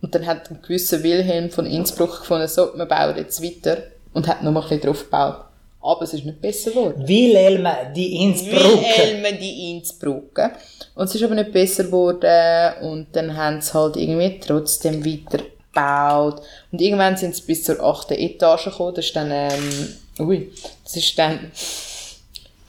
Speaker 3: Und dann hat ein gewisser Wilhelm von Innsbruck gefunden, so, wir bauen jetzt weiter. Und hat nochmal ein bisschen drauf gebaut. Aber es ist nicht besser geworden.
Speaker 4: Wilhelm die Innsbrucker.
Speaker 3: Wilhelm die Innsbrucken. Und es ist aber nicht besser geworden und dann haben sie halt irgendwie trotzdem weitergebaut. Und irgendwann sind sie bis zur achten Etage gekommen. Das ist dann, ähm, ui, das ist dann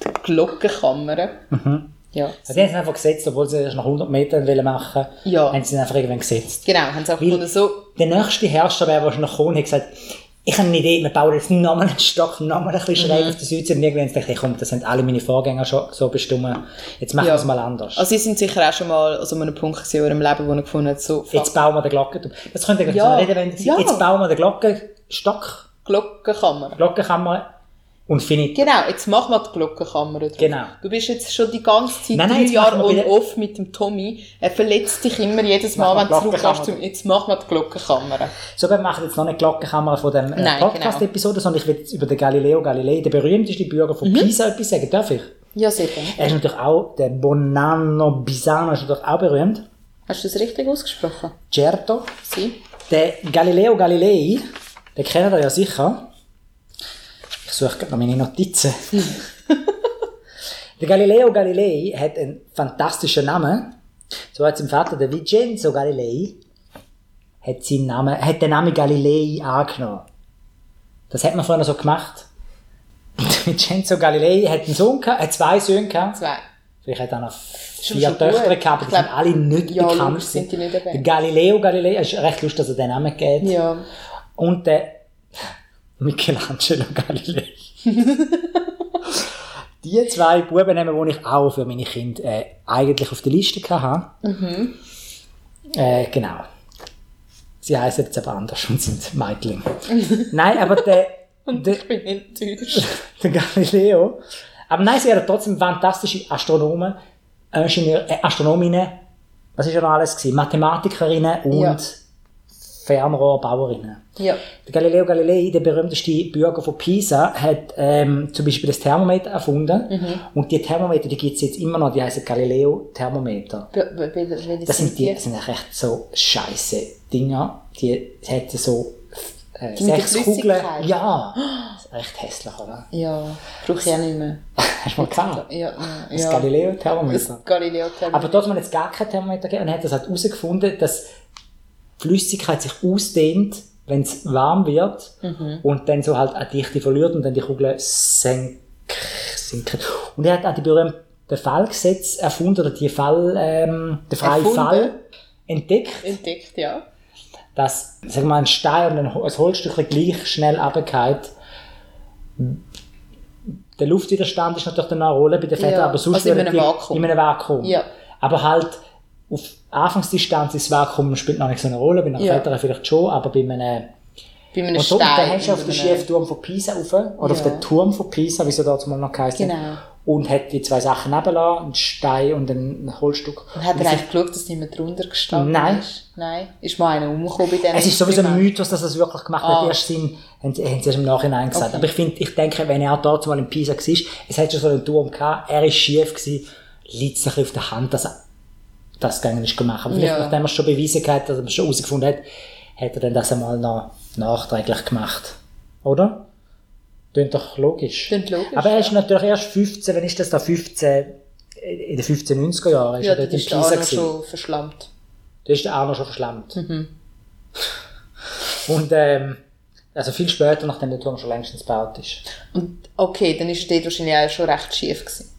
Speaker 3: die Glockenkammer.
Speaker 4: Mhm. Ja, die haben es einfach gesetzt, obwohl sie erst nach 100 Metern wollen machen
Speaker 3: Ja.
Speaker 4: haben sie es einfach irgendwann gesetzt.
Speaker 3: Genau, haben sie gefunden, so,
Speaker 4: Der nächste Herrscher wäre wahrscheinlich gekommen und hat gesagt, ich habe eine Idee, wir bauen jetzt nochmal einen Stock, nochmal ein bisschen
Speaker 3: Mhm.
Speaker 4: schräg auf der Südsee. Und irgendwann dachte ich, komm, das haben alle meine Vorgänger schon so bestimmt. Jetzt machen wir es mal anders.
Speaker 3: Also sie sind sicher auch schon mal an so einem Punkt in ihrem Leben, wo sie gefunden haben, so, fuck,
Speaker 4: jetzt bauen wir den Glockenturm. Das könnte ja
Speaker 3: Ja.
Speaker 4: so eine Redewendung sein.
Speaker 3: Ja.
Speaker 4: Jetzt bauen wir den Glockenstock,
Speaker 3: Glockenkammer.
Speaker 4: Glockenkammer. Und finit.
Speaker 3: Genau, jetzt mach mal die Glockenkammer drauf.
Speaker 4: Genau.
Speaker 3: Du bist jetzt schon die ganze Zeit
Speaker 4: Nein, nein,
Speaker 3: drei Jahre
Speaker 4: wir wieder-
Speaker 3: on-off mit dem Tommy. Er verletzt dich immer jedes Mal, wenn du zurückkommst. Jetzt mach mal die Glockenkammer.
Speaker 4: So, wir machen jetzt noch eine Glockenkammer von dem äh,
Speaker 3: Nein,
Speaker 4: Podcast-Episode, sondern ich will jetzt über den Galileo Galilei, der berühmteste Bürger
Speaker 3: Mhm.
Speaker 4: von Pisa, etwas sagen. Darf ich?
Speaker 3: Ja, gerne.
Speaker 4: Er ist natürlich auch, der Bonanno Bisano ist natürlich auch berühmt.
Speaker 3: Hast du das richtig ausgesprochen?
Speaker 4: Certo.
Speaker 3: Sie?
Speaker 4: Der Galileo Galilei, den kennt ihr ja sicher. Ich suche gerade noch meine Notizen. der Galileo Galilei hat einen fantastischen Namen. So hat sein Vater, der Vincenzo Galilei, hat, seinen Namen, hat den Namen Galilei angenommen. Das hat man vorher so gemacht. Und Vincenzo Galilei hat einen Sohn gehabt, hat zwei Söhne gehabt.
Speaker 3: Zwei.
Speaker 4: Vielleicht hat er noch vier Töchter gehabt, aber die sind alle nicht
Speaker 3: Ja,
Speaker 4: bekannt.
Speaker 3: sind die nicht
Speaker 4: Der. Galileo Galilei, es ist recht lustig, dass er den Namen geht.
Speaker 3: Ja.
Speaker 4: Und der Michelangelo Galilei. die zwei Bubennamen, die ich auch für meine Kinder äh, eigentlich auf der Liste hatte.
Speaker 3: Mhm.
Speaker 4: Äh, genau. Sie heißen jetzt aber anders und sind Meitling. Nein, aber der, der,
Speaker 3: Ich bin enttäuscht.
Speaker 4: der Galileo. Aber nein, sie hatten trotzdem fantastische Astronomen, Ingenieur, äh, Astronominnen, was ist ja noch alles gewesen? Mathematikerinnen und
Speaker 3: Ja.
Speaker 4: Fernrohrbauerinnen.
Speaker 3: Ja.
Speaker 4: Der Galileo Galilei, der berühmteste Bürger von Pisa, hat ähm, zum Beispiel das Thermometer erfunden.
Speaker 3: Mhm.
Speaker 4: Und die Thermometer, die gibt es jetzt immer noch, die heißen Galileo Thermometer.
Speaker 3: Be- be- be- welche
Speaker 4: Das sind die, das sind echt so scheiße Dinger. Die hätten so äh,
Speaker 3: Die
Speaker 4: sechs Kugeln. Ja, das ist echt hässlich, oder?
Speaker 3: Ja, brauche ich auch nicht mehr.
Speaker 4: Hast du mal gehabt?
Speaker 3: Ja.
Speaker 4: Das
Speaker 3: ja.
Speaker 4: Galileo Thermometer.
Speaker 3: Das Galileo
Speaker 4: Aber dort hat man jetzt gar kein Thermometer gegeben und hat das halt herausgefunden, dass Flüssigkeit sich ausdehnt, wenn es warm wird
Speaker 3: Mhm.
Speaker 4: und dann so halt eine Dichte verliert und dann die Kugel senk, sinken. Und er hat auch die berühmten Fallgesetz erfunden oder die Fall, ähm, den freien? Fall entdeckt,
Speaker 3: Entdeckt, ja.
Speaker 4: dass sagen wir mal, ein Stein und ein Ho- ein Holzstückchen gleich schnell runterfällt. Der Luftwiderstand ist natürlich dann eine Rolle bei den Fetten,
Speaker 3: Ja,
Speaker 4: aber sonst
Speaker 3: also in einem Vakuum.
Speaker 4: In einem Vakuum.
Speaker 3: Ja.
Speaker 4: Aber halt auf Anfangsdistanz ist das Vakuum spielt noch nicht so eine Rolle, bei einer
Speaker 3: Ja.
Speaker 4: Fetteren vielleicht schon, aber bei einem...
Speaker 3: Bei einem
Speaker 4: Und
Speaker 3: Stein.
Speaker 4: da, da hast du auf den
Speaker 3: einem-
Speaker 4: schiefen Turm von Pisa rauf, oder auf
Speaker 3: Ja.
Speaker 4: den Turm von Pisa, wie es ja dazu mal noch hat.
Speaker 3: Genau.
Speaker 4: Und hat die zwei Sachen nebengelassen, einen Stein und ein Holzstück.
Speaker 3: Und hat
Speaker 4: Und
Speaker 3: er eigentlich geschaut, dass niemand drunter gestanden
Speaker 4: Nein.
Speaker 3: ist? Nein. Ist mal einer umgekommen bei dem
Speaker 4: Es ist sowieso ein? Mythos, dass er es wirklich gemacht
Speaker 3: Ah.
Speaker 4: hat. Erst sind, haben, haben sie erst im Nachhinein gesagt.
Speaker 3: Okay.
Speaker 4: Aber ich finde, ich denke, wenn er dort mal in Pisa war, es hat schon so einen Turm gehabt, er ist schief gewesen, liegt es ein bisschen auf der Hand, dass er das gegangen ist gemacht. Aber vielleicht,
Speaker 3: Ja.
Speaker 4: nachdem er schon bewiesen hat, dass er es schon herausgefunden hat, hat er dann das einmal noch nachträglich gemacht. Oder? Klingt doch logisch.
Speaker 3: Klingt logisch,
Speaker 4: Aber er ist
Speaker 3: ja.
Speaker 4: natürlich erst 15, wenn ist das da 15, in den 1590er Jahren ist
Speaker 3: Ja,
Speaker 4: er
Speaker 3: das
Speaker 4: dort in
Speaker 3: ist der
Speaker 4: Pisa gewesen.
Speaker 3: schon verschlammt.
Speaker 4: Da ist der Arno schon verschlammt.
Speaker 3: Mhm.
Speaker 4: Und, ähm, also viel später, nachdem der Turm schon längstens gebaut ist.
Speaker 3: Und okay, dann ist er dort wahrscheinlich auch schon recht schief gewesen.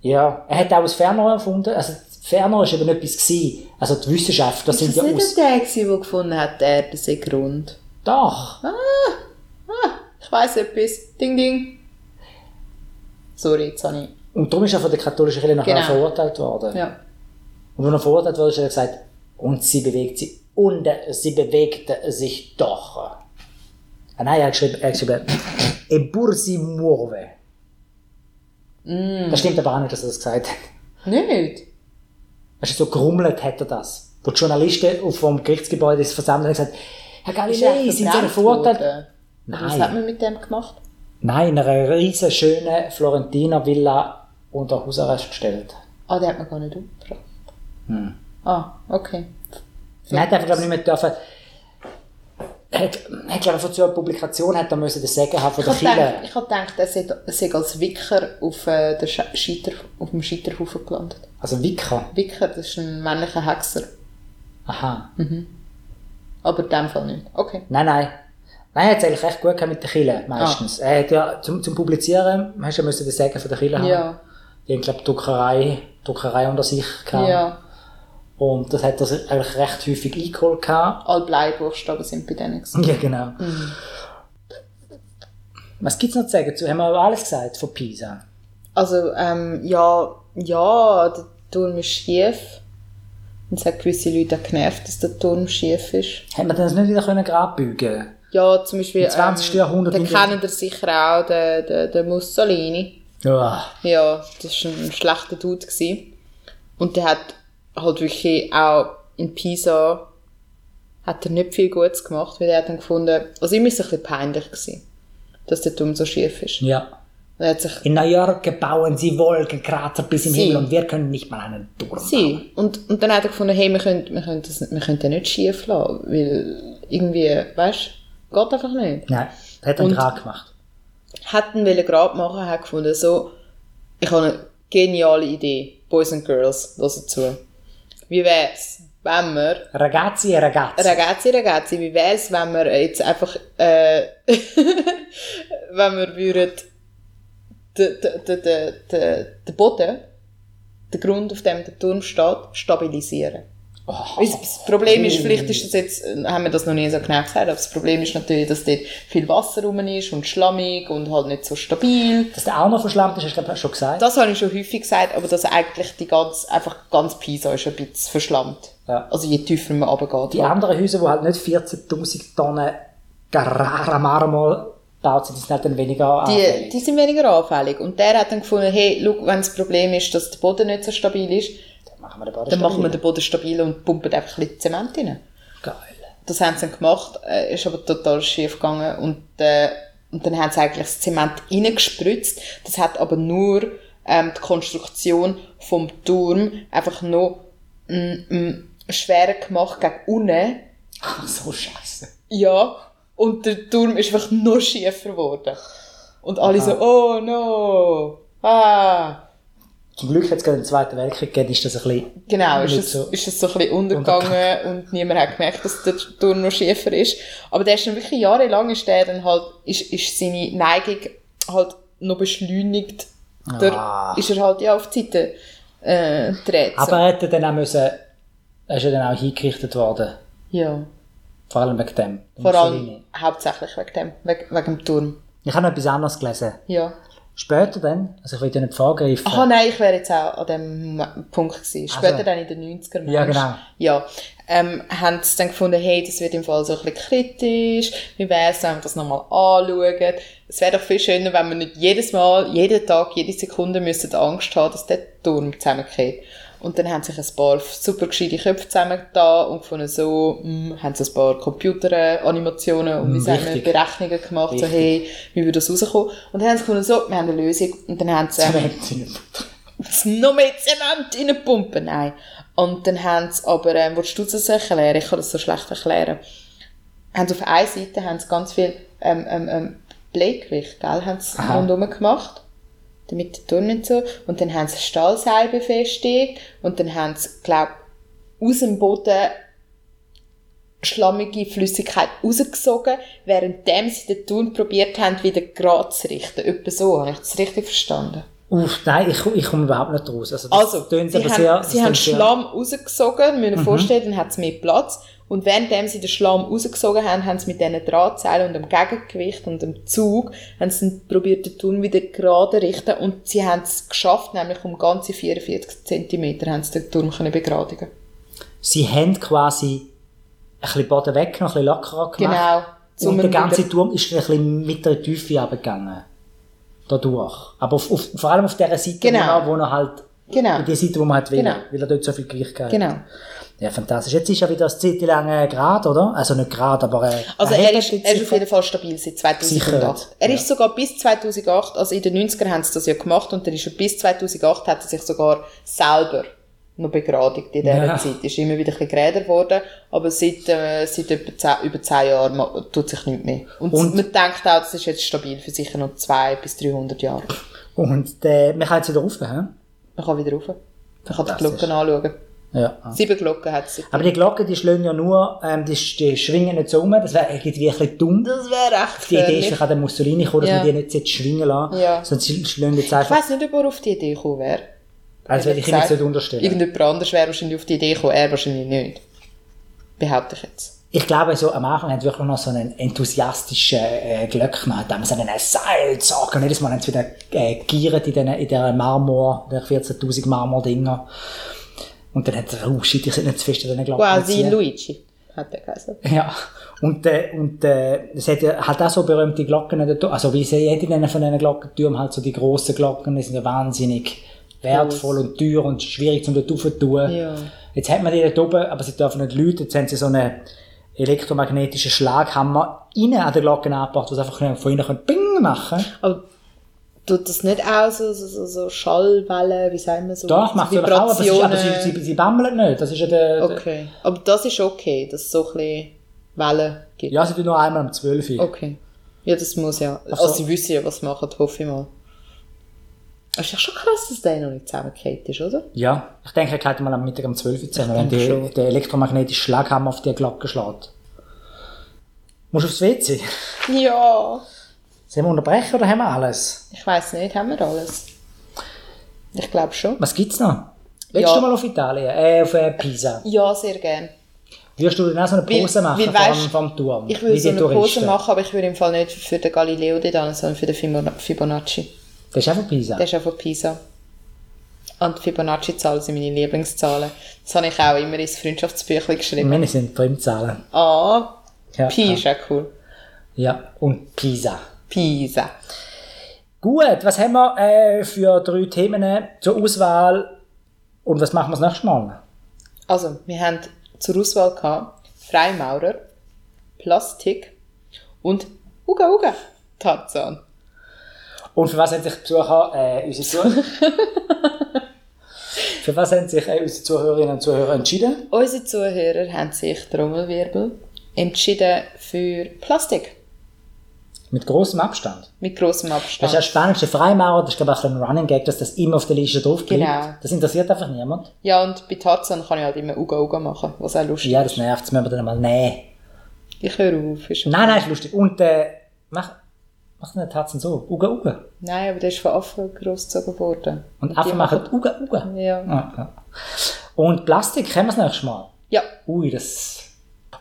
Speaker 4: Ja, er hat auch das Fernrohr erfunden. Also, das Fernrohr war eben etwas gewesen. Also, die Wissenschaftler sind
Speaker 3: ist
Speaker 4: ja
Speaker 3: das nicht
Speaker 4: aus.
Speaker 3: der gewesen, der gefunden hat, die Erde sei rund?
Speaker 4: Doch!
Speaker 3: Ich weiss etwas. Ding, ding. Sorry, jetzt habe ich...
Speaker 4: Und darum ist er von der katholischen Kirche nachher
Speaker 3: Genau.
Speaker 4: verurteilt worden.
Speaker 3: Ja.
Speaker 4: Und wenn er verurteilt wurde, hat er gesagt, und sie bewegt sich. Und sie bewegte sich doch. Ah nein, er hat geschrieben, er hat geschrieben, e pur si muove.
Speaker 3: Mm.
Speaker 4: Das stimmt aber auch nicht, dass er das gesagt hat.
Speaker 3: Nicht?
Speaker 4: Weißt du, so gerummelt hat er das. Wo die Journalisten auf dem Gerichtsgebäude sich versammelt haben, gesagt, Herr
Speaker 3: Ist er
Speaker 4: Galilei, sind Sie verurteilt?
Speaker 3: worden?
Speaker 4: Nein.
Speaker 3: Was hat man mit dem gemacht?
Speaker 4: Nein, in einer riesen schönen Florentiner Villa unter Hausarrest gestellt.
Speaker 3: Ah, den hat man gar nicht umgebracht.
Speaker 4: Hm.
Speaker 3: Ah, okay.
Speaker 4: Er hat einfach, glaube ich, nicht mehr dürfen. Hat, hat glaube ich, von so einer Publikation hat er müssen den Segen haben von der
Speaker 3: habe
Speaker 4: Kirche.
Speaker 3: ich hab gedacht, er sei, sei als Wicker auf, äh, der Sche- Scheiter, auf dem Scheiterhaufen gelandet.
Speaker 4: Also Wicker.
Speaker 3: Wicker, das ist ein männlicher Hexer.
Speaker 4: Aha.
Speaker 3: Aber in dem Fall nicht. Okay.
Speaker 4: Nein, nein. Nein, er hat es eigentlich recht gut gehabt mit der Kirche, meistens. Er hat ja, zum, zum Publizieren, hast du ja müssen den Segen von der Kirche haben.
Speaker 3: Ja.
Speaker 4: Die haben, glaube ich, Druckerei, Druckerei unter sich gehabt.
Speaker 3: Ja.
Speaker 4: Und das hat sich eigentlich recht häufig eingeholt gehabt.
Speaker 3: Alle Bleibuchstaben sind bei denen. gewesen.
Speaker 4: Ja, genau. Was gibt's noch zu sagen? Haben wir alles gesagt von Pisa?
Speaker 3: Also, ähm, ja, ja, der Turm ist schief. Und es hat gewisse Leute auch genervt, dass der Turm schief ist.
Speaker 4: Hätte man das nicht wieder können gerade
Speaker 3: Ja, zum Beispiel.
Speaker 4: Im 20. Jahrhundert
Speaker 3: Da
Speaker 4: in
Speaker 3: kennen ihr sicher auch den, den, den Mussolini.
Speaker 4: Ja.
Speaker 3: Ja, das war ein schlechter Dude. Gewesen. Und der hat halt wirklich auch in Pisa hat er nicht viel Gutes gemacht, weil er hat dann gefunden, also ihm ist es ein bisschen peinlich gewesen, dass der Turm so schief ist.
Speaker 4: Ja.
Speaker 3: Er
Speaker 4: In New York bauen sie Wolkenkrater bis im
Speaker 3: Sie.
Speaker 4: Himmel und wir können nicht mal einen Turm bauen.
Speaker 3: sie. Und, und dann hat er gefunden, hey, wir können, wir können, das, wir können den nicht schief lassen, weil irgendwie, weißt du, geht einfach nicht.
Speaker 4: Nein, das hat er
Speaker 3: Und-
Speaker 4: gerade gemacht.
Speaker 3: Hat ihn wollen gerade machen, hat gefunden, so, ich habe eine geniale Idee. Boys and Girls, hören zu. Wie wär's, wenn wir
Speaker 4: Ragazzi e ragazzi.
Speaker 3: Ragazzi, Ragazzi, wie wär's, wenn wir jetzt einfach, äh, wenn wir würden den, den, den, den, den, den Boden, den Grund, auf dem der Turm steht, stabilisieren. Weil Das Problem ist, vielleicht ist das jetzt, haben wir das noch nie so genau gesagt, aber das Problem ist natürlich, dass dort viel Wasser rum ist und schlammig und halt nicht so stabil.
Speaker 4: Dass der auch noch verschlammt ist, hast du ich, schon gesagt.
Speaker 3: Das habe ich schon häufig gesagt, aber dass eigentlich die ganz, einfach ganz Pisa ist ein bisschen verschlammt.
Speaker 4: Ja.
Speaker 3: Also je tiefer man runtergeht.
Speaker 4: Die anderen Häuser, die halt nicht 14'000 Tonnen Carrara Marmor baut sind, die sind halt dann weniger
Speaker 3: Die,
Speaker 4: anfällig.
Speaker 3: die sind weniger anfällig. Und der hat dann gefunden, hey, schau, wenn das Problem ist, dass der Boden nicht so stabil ist,
Speaker 4: machen wir den Boden
Speaker 3: dann machen wir
Speaker 4: stabil.
Speaker 3: den Boden stabil und pumpen einfach ein bisschen Zement rein.
Speaker 4: Geil.
Speaker 3: Das haben sie dann gemacht, äh, ist aber total schief gegangen und, äh, und dann haben sie eigentlich das Zement reingespritzt. Das hat aber nur ähm, die Konstruktion vom Turm einfach noch mm, mm, schwerer gemacht gegen unten.
Speaker 4: Ach, so scheiße.
Speaker 3: Ja, und der Turm ist einfach noch schiefer geworden. Und alle so, oh no, ah.
Speaker 4: Zum Glück hat es gerade im Zweiten Weltkrieg gegeben, ist das ein bisschen...
Speaker 3: Genau, ist es,
Speaker 4: so.
Speaker 3: ist es so ein bisschen untergegangen und niemand hat gemerkt, dass der Turm noch schiefer ist. Aber der ist dann wirklich jahrelang ist der dann halt, ist, ist seine Neigung halt noch beschleunigt. Da
Speaker 4: Ah.
Speaker 3: ist er halt ja auf die Seite äh, gedreht. so.
Speaker 4: Aber er hätte dann auch müssen... Er ist ja dann auch hingerichtet worden.
Speaker 3: ja,
Speaker 4: Vor allem wegen dem.
Speaker 3: vor allem hauptsächlich wegen dem, wegen, wegen dem Turm.
Speaker 4: Ich habe noch etwas anderes gelesen.
Speaker 3: Ja.
Speaker 4: Später dann, also ich will dir nicht vorgreifen.
Speaker 3: Aha, nein, ich wäre jetzt auch an dem Punkt gewesen. Später
Speaker 4: Also.
Speaker 3: dann in den 90er
Speaker 4: Ja, genau.
Speaker 3: Ja. Ähm, haben sie dann gefunden, hey, das wird im Fall so ein bisschen kritisch. Wie wäre es, wenn wir das nochmal anschauen? Es wäre doch viel schöner, wenn wir nicht jedes Mal, jeden Tag, jede Sekunde müssten Angst haben, dass der Turm zusammengeht. Und dann haben sich ein paar super gescheite Köpfe zusammengetan und gefunden, so, mh, haben sie ein paar Computeranimationen und wie
Speaker 4: Mm,
Speaker 3: sagen wir. Berechnungen gemacht, so,
Speaker 4: Wichtig.
Speaker 3: hey, wie würde das rauskommen? Und dann haben sie gefunden, so, wir haben eine Lösung. Und dann haben sie, ähm, noch mehr Zement reinpumpen. Nein. Und dann haben sie aber, ähm, willst du das erklären? Ich kann das so schlecht erklären. Haben sie auf einer Seite haben sie ganz viel ähm, ähm, ähm, Bleigewicht, gell, haben sie rundherum gemacht. Damit Turm nicht so. Und dann haben sie Stahlseil befestigt. Und dann haben sie, glaub, aus dem Boden schlammige Flüssigkeit rausgesogen, währenddem sie den Turm probiert haben, wieder gerade zu richten. Etwa so, habe ich das richtig verstanden?
Speaker 4: Uff, nein, ich, ich komme überhaupt nicht raus. Also, das
Speaker 3: Also, sie
Speaker 4: aber
Speaker 3: haben,
Speaker 4: sehr,
Speaker 3: sie haben
Speaker 4: Mhm.
Speaker 3: Schlamm rausgesogen, müssen ihr vorstellen, dann hat es mehr Platz. Und währenddem sie den Schlamm rausgesogen haben, haben sie mit diesen Drahtseilen und dem Gegengewicht und dem Zug, haben sie probiert, den Turm wieder gerade zu richten. Und sie haben es geschafft, nämlich um ganze 44 cm haben sie den Turm können begradigen.
Speaker 4: Sie haben quasi ein bisschen Boden weg, noch ein bisschen lockerer gemacht.
Speaker 3: Genau.
Speaker 4: Und der ganze
Speaker 3: wieder-
Speaker 4: Turm ist ein bisschen mit der Tiefe runtergegangen. Dadurch. Aber auf, auf, vor allem auf der Seite,
Speaker 3: Genau.
Speaker 4: wo, wo er halt,
Speaker 3: Genau.
Speaker 4: die Seite, wo man halt will,
Speaker 3: Genau.
Speaker 4: weil er dort so viel Gewicht hat.
Speaker 3: Genau.
Speaker 4: Ja, fantastisch. Jetzt ist er wieder eine Zeit lang äh, gerade, oder? Also nicht gerade, aber äh,
Speaker 3: Also er ist, er ist auf jeden Fall stabil seit 2008.
Speaker 4: Gesichert,
Speaker 3: Er
Speaker 4: ja.
Speaker 3: ist sogar bis 2008, also in den 90ern haben sie das ja gemacht und dann ist er bis 2008 hat er sich sogar selber noch begradigt in dieser
Speaker 4: Ja.
Speaker 3: Zeit. Ist immer wieder ein bisschen geräder geworden, aber seit, äh, seit etwa zehn, über 10 Jahren tut sich nichts mehr. Und,
Speaker 4: Und-
Speaker 3: man denkt auch, das ist jetzt stabil für sicher noch 200 bis 300 Jahre.
Speaker 4: Und äh, man kann jetzt wieder rauf, hä?
Speaker 3: Man kann wieder rauf. Man kann die. Glocken anschauen.
Speaker 4: Ja.
Speaker 3: Sieben Glocken hat sie.
Speaker 4: Aber die Glocken, die schlagen ja nur, ähm, die, die schwingen nicht so um. Das wäre irgendwie ein bisschen dumm.
Speaker 3: Das wäre recht
Speaker 4: Die Idee ist vielleicht auch der Mussolini gekommen, dass
Speaker 3: Ja.
Speaker 4: man die nicht schwingen lassen
Speaker 3: Ja.
Speaker 4: Sie schlagen jetzt
Speaker 3: Ich
Speaker 4: einfach,
Speaker 3: weiss nicht, ob er auf die Idee gekommen wäre.
Speaker 4: also will ich ihm jetzt nicht unterstellen.
Speaker 3: Irgendjemand anders wäre wahrscheinlich auf die Idee gekommen, er wahrscheinlich nicht. Behaupte ich jetzt.
Speaker 4: Ich glaube, so am Anfang hat wirklich noch so einen enthusiastischen äh, Glöckner, da haben sie einen Seil gezogen. Und jedes Mal haben sie wieder äh, gegiert in den, in der Marmor, der 14.000 Marmor-Dinger. Und dann hat er, oh shit, ich sind nicht zu fest an den Glocken.
Speaker 3: Quasi. Luigi. hat der geheißen.
Speaker 4: Ja, und, äh, und äh, es hat ja halt auch so berühmte Glocken, also wie sie jede von diesen Glockentürmen, halt so die grossen Glocken, die sind ja wahnsinnig wertvoll und teuer und schwierig zum dort zu tun.
Speaker 3: Ja.
Speaker 4: Jetzt hat man die dort oben, aber sie dürfen nicht läuten, jetzt haben sie so einen elektromagnetischen Schlaghammer innen an den Glocken angebracht, was einfach von innen können Bing machen
Speaker 3: Aber tut das nicht auch so, so, so, Schallwellen, wie sagen wir so?
Speaker 4: Doch, macht sie aber auch, aber, sie, aber sie, sie, sie bammeln nicht, das ist ja der, der
Speaker 3: Okay. Aber das ist okay, dass es so ein bisschen Wellen gibt.
Speaker 4: ja, sie tun nur einmal um 12 Uhr.
Speaker 3: Okay. Ja, das muss ja.
Speaker 4: Ach so.
Speaker 3: Also, sie wissen ja, was sie machen, hoffe ich mal. Es ist ja schon krass, dass der noch nicht zusammengekehrt ist, oder?
Speaker 4: Ja, ich denke, er geht mal am Mittag um 12 Uhr zusammen, wenn die, der elektromagnetische Schlaghammer auf die Glocke schlägt. Musst du aufs WC?
Speaker 3: Ja.
Speaker 4: Sollen wir unterbrechen oder haben wir alles?
Speaker 3: Ich weiß nicht, haben wir alles? Ich glaube schon.
Speaker 4: Was gibt's noch? Willst
Speaker 3: Ja.
Speaker 4: du mal auf Italien? Äh, auf äh, Pisa?
Speaker 3: Ja, sehr gern.
Speaker 4: Würdest du denn auch so eine Pose
Speaker 3: Weil-
Speaker 4: machen
Speaker 3: weil
Speaker 4: vom,
Speaker 3: weisst,
Speaker 4: vom Turm?
Speaker 3: Ich würde so eine Pose
Speaker 4: Touristen?
Speaker 3: machen, aber ich würde im Fall nicht für den Galileo dort, sondern für den Fibona- Fibonacci.
Speaker 4: Das ist auch von Pisa?
Speaker 3: Der ist auch von Pisa. Und die Fibonacci-Zahlen sind meine Lieblingszahlen. Das habe ich auch immer ins Freundschaftsbüchlein geschrieben.
Speaker 4: Meine sind Primzahlen.
Speaker 3: Ah,
Speaker 4: Ja,
Speaker 3: Pi
Speaker 4: ja.
Speaker 3: ist auch cool.
Speaker 4: ja, und Pisa.
Speaker 3: Pisa.
Speaker 4: Gut, was haben wir äh, für drei Themen zur Auswahl und was machen wir das nächste Mal?
Speaker 3: Also, wir haben zur Auswahl gehabt Freimaurer, Plastik und Uga Uga Tarzan.
Speaker 4: Und für was haben sich die Besucher, äh, unsere Zuhörer, für was haben sich äh, unsere Zuhörerinnen und Zuhörer entschieden?
Speaker 3: Unsere Zuhörer haben sich Trommelwirbel entschieden für Plastik.
Speaker 4: Mit großem Abstand.
Speaker 3: Mit grossem
Speaker 4: Das
Speaker 3: Abstand.
Speaker 4: ist ja der Freimaurer, das ist glaube ich auch ein Running Gag, dass das immer auf der Liste drauf bleibt.
Speaker 3: Genau.
Speaker 4: Das interessiert einfach niemand.
Speaker 3: Ja, und bei Tarzan kann ich halt immer Uga Uga machen, was auch lustig
Speaker 4: Ja, das
Speaker 3: ist.
Speaker 4: nervt, das müssen wir dann mal nehmen.
Speaker 3: Ich höre auf. Ist
Speaker 4: Nein, nein, ist lustig. Und, äh, mach, mach den Tatzen so. Uga, Uga.
Speaker 3: Nein, aber der ist von Affen großgezogen worden.
Speaker 4: Und
Speaker 3: die
Speaker 4: Affen machen Uga, Uga.
Speaker 3: Ja.
Speaker 4: Ja, ja. Und Plastik, können wir das nächste Mal?
Speaker 3: Ja.
Speaker 4: Ui, das...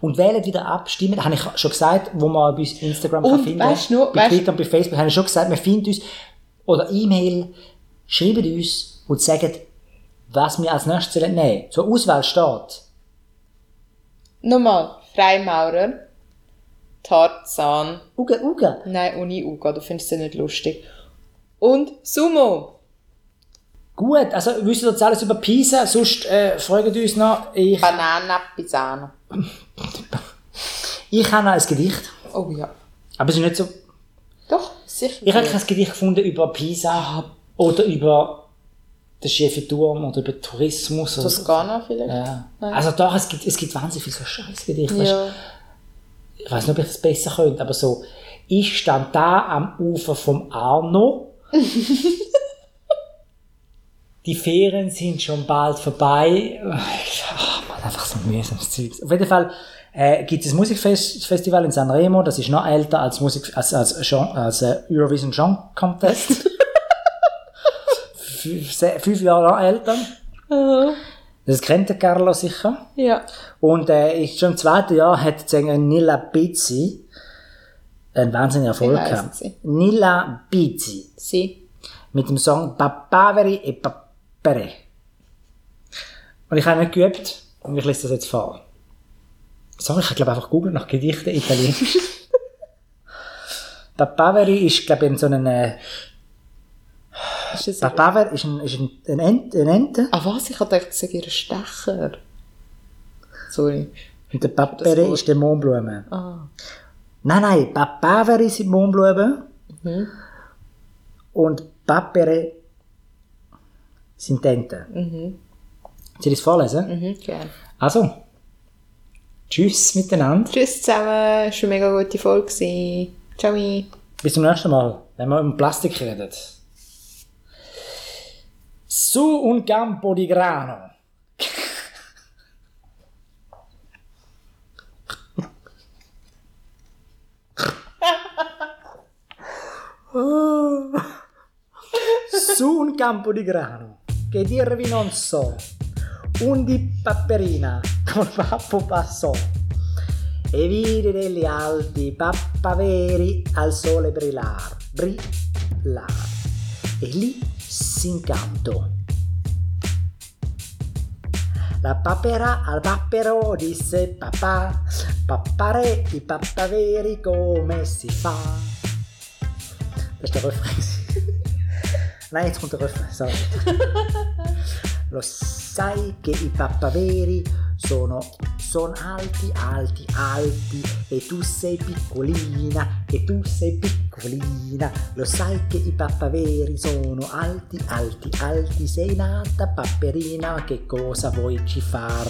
Speaker 4: Und wählen wieder ab, stimmen. Habe ich schon gesagt, wo man bei Instagram
Speaker 3: Und
Speaker 4: kann finden
Speaker 3: du noch,
Speaker 4: Bei
Speaker 3: weisst-
Speaker 4: Twitter und bei Facebook habe ich schon gesagt, wir finden uns, oder E-Mail, schreiben uns und sagen, was wir als nächstes sollen nehmen. Zur Auswahl steht.
Speaker 3: Nochmal. Freimaurer, Tarzan.
Speaker 4: Uga, Uga.
Speaker 3: Nein, ohne Uga, du findest es nicht lustig. Und Sumo.
Speaker 4: Gut, also wisst ihr jetzt alles über Pisa, sonst äh, fragt uns noch. Ich,
Speaker 3: Banana Pisano.
Speaker 4: Ich habe noch ein Gedicht,
Speaker 3: Oh ja.
Speaker 4: aber es ist nicht so...
Speaker 3: Doch, sicher.
Speaker 4: Ich habe kein Gedicht gefunden über Pisa oder über den schiefen Turm oder über Tourismus.
Speaker 3: Toskana vielleicht?
Speaker 4: Ja.
Speaker 3: Nein.
Speaker 4: Also doch, es gibt, es gibt wahnsinnig viele so scheiß Gedichte. weißt du.
Speaker 3: Ja.
Speaker 4: Ich weiß nicht, ob ich das besser könnte, aber so, ich stand da am Ufer vom Arno. Die Ferien sind schon bald vorbei. Ach, man, einfach so mühsames Zeug. Auf jeden Fall äh, gibt es ein Musikfestival in Sanremo, das ist noch älter als, Musik, als, als, Jean, als äh, Eurovision Song Contest. fünf, Jahre noch älter. Das kennt der Carlo sicher.
Speaker 3: Ja.
Speaker 4: Und äh, ist schon im zweiten Jahr hat die Sängerin Nilla Bizzi einen wahnsinnigen Erfolg gehabt. Nilla Bizzi
Speaker 3: Sie.
Speaker 4: mit dem Song Papaveri e Papere. Und ich habe nicht geübt und ich lese das jetzt vor. Sorry, ich glaube einfach googeln nach Gedichten italienisch. Papaveri ist, glaube ich, in so einem, äh,
Speaker 3: Ist das ein...
Speaker 4: Papaver ist ein, ist ein, ein, Ent, eine Ente
Speaker 3: Ah was? Ich gedacht, es sei ihr Stecher. Sorry.
Speaker 4: und der
Speaker 3: Das
Speaker 4: Papere ist der Mohnblume.
Speaker 3: Ah.
Speaker 4: Nein, nein, Papaveri sind Mohnblumen.
Speaker 3: Mhm.
Speaker 4: Und Papere sind Enten.
Speaker 3: Mhm.
Speaker 4: Soll ich es vorlesen?
Speaker 3: Mhm, gerne.
Speaker 4: Also, tschüss miteinander.
Speaker 3: Tschüss zusammen. Es war eine mega gute Folge. gewesen. Ciao.
Speaker 4: Bis zum nächsten Mal, wenn wir um Plastik reden. Su un campo di grano. Su un campo di grano, che dirvi non so, un di papperina con pappo passò e vidi degli alti pappaveri al sole brillar, brillar, e lì s'incanto. La papera al papero disse papà, pappare i pappaveri come si fa? Der Refrain. Nein, jetzt kommt der Refrain. Sorry. Lo sai che i pappaveri sono, sono alti, alti, alti e tu sei piccolina, e tu sei piccolina. Lo sai che i pappaveri sono alti, alti, alti. Sei nata papperina, che cosa vuoi ci far?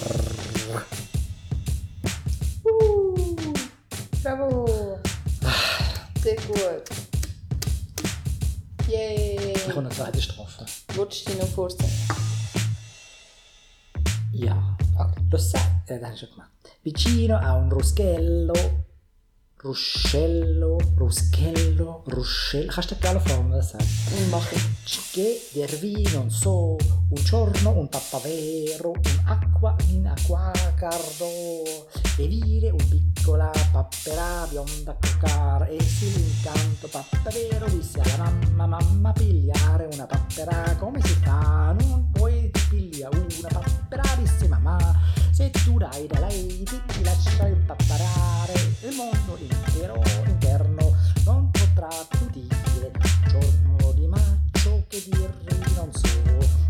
Speaker 3: Uh, bravo! Sehr gut. Yay!
Speaker 4: Habe eine zweite Strophe.
Speaker 3: Du dich noch vorsingen?
Speaker 4: Ja, okay. Lo sai, eh. Vicino a un ruschello, ruscello, ruschello, ruscello. Was das heißt?
Speaker 3: Mach ich.
Speaker 4: Che dervi non so, un giorno un pappavero, un acqua in acquacardo, e vire un piccola pappera bionda a coccare, e sull'incanto pappavero disse alla mamma, mamma pigliare una pappera, come si fa? Non puoi famiglia, una bravissima ma Se tu dai da lei ti, ti lascia impapparare, il mondo intero interno non potrà più dire, giorno di maggio che dirvi non so.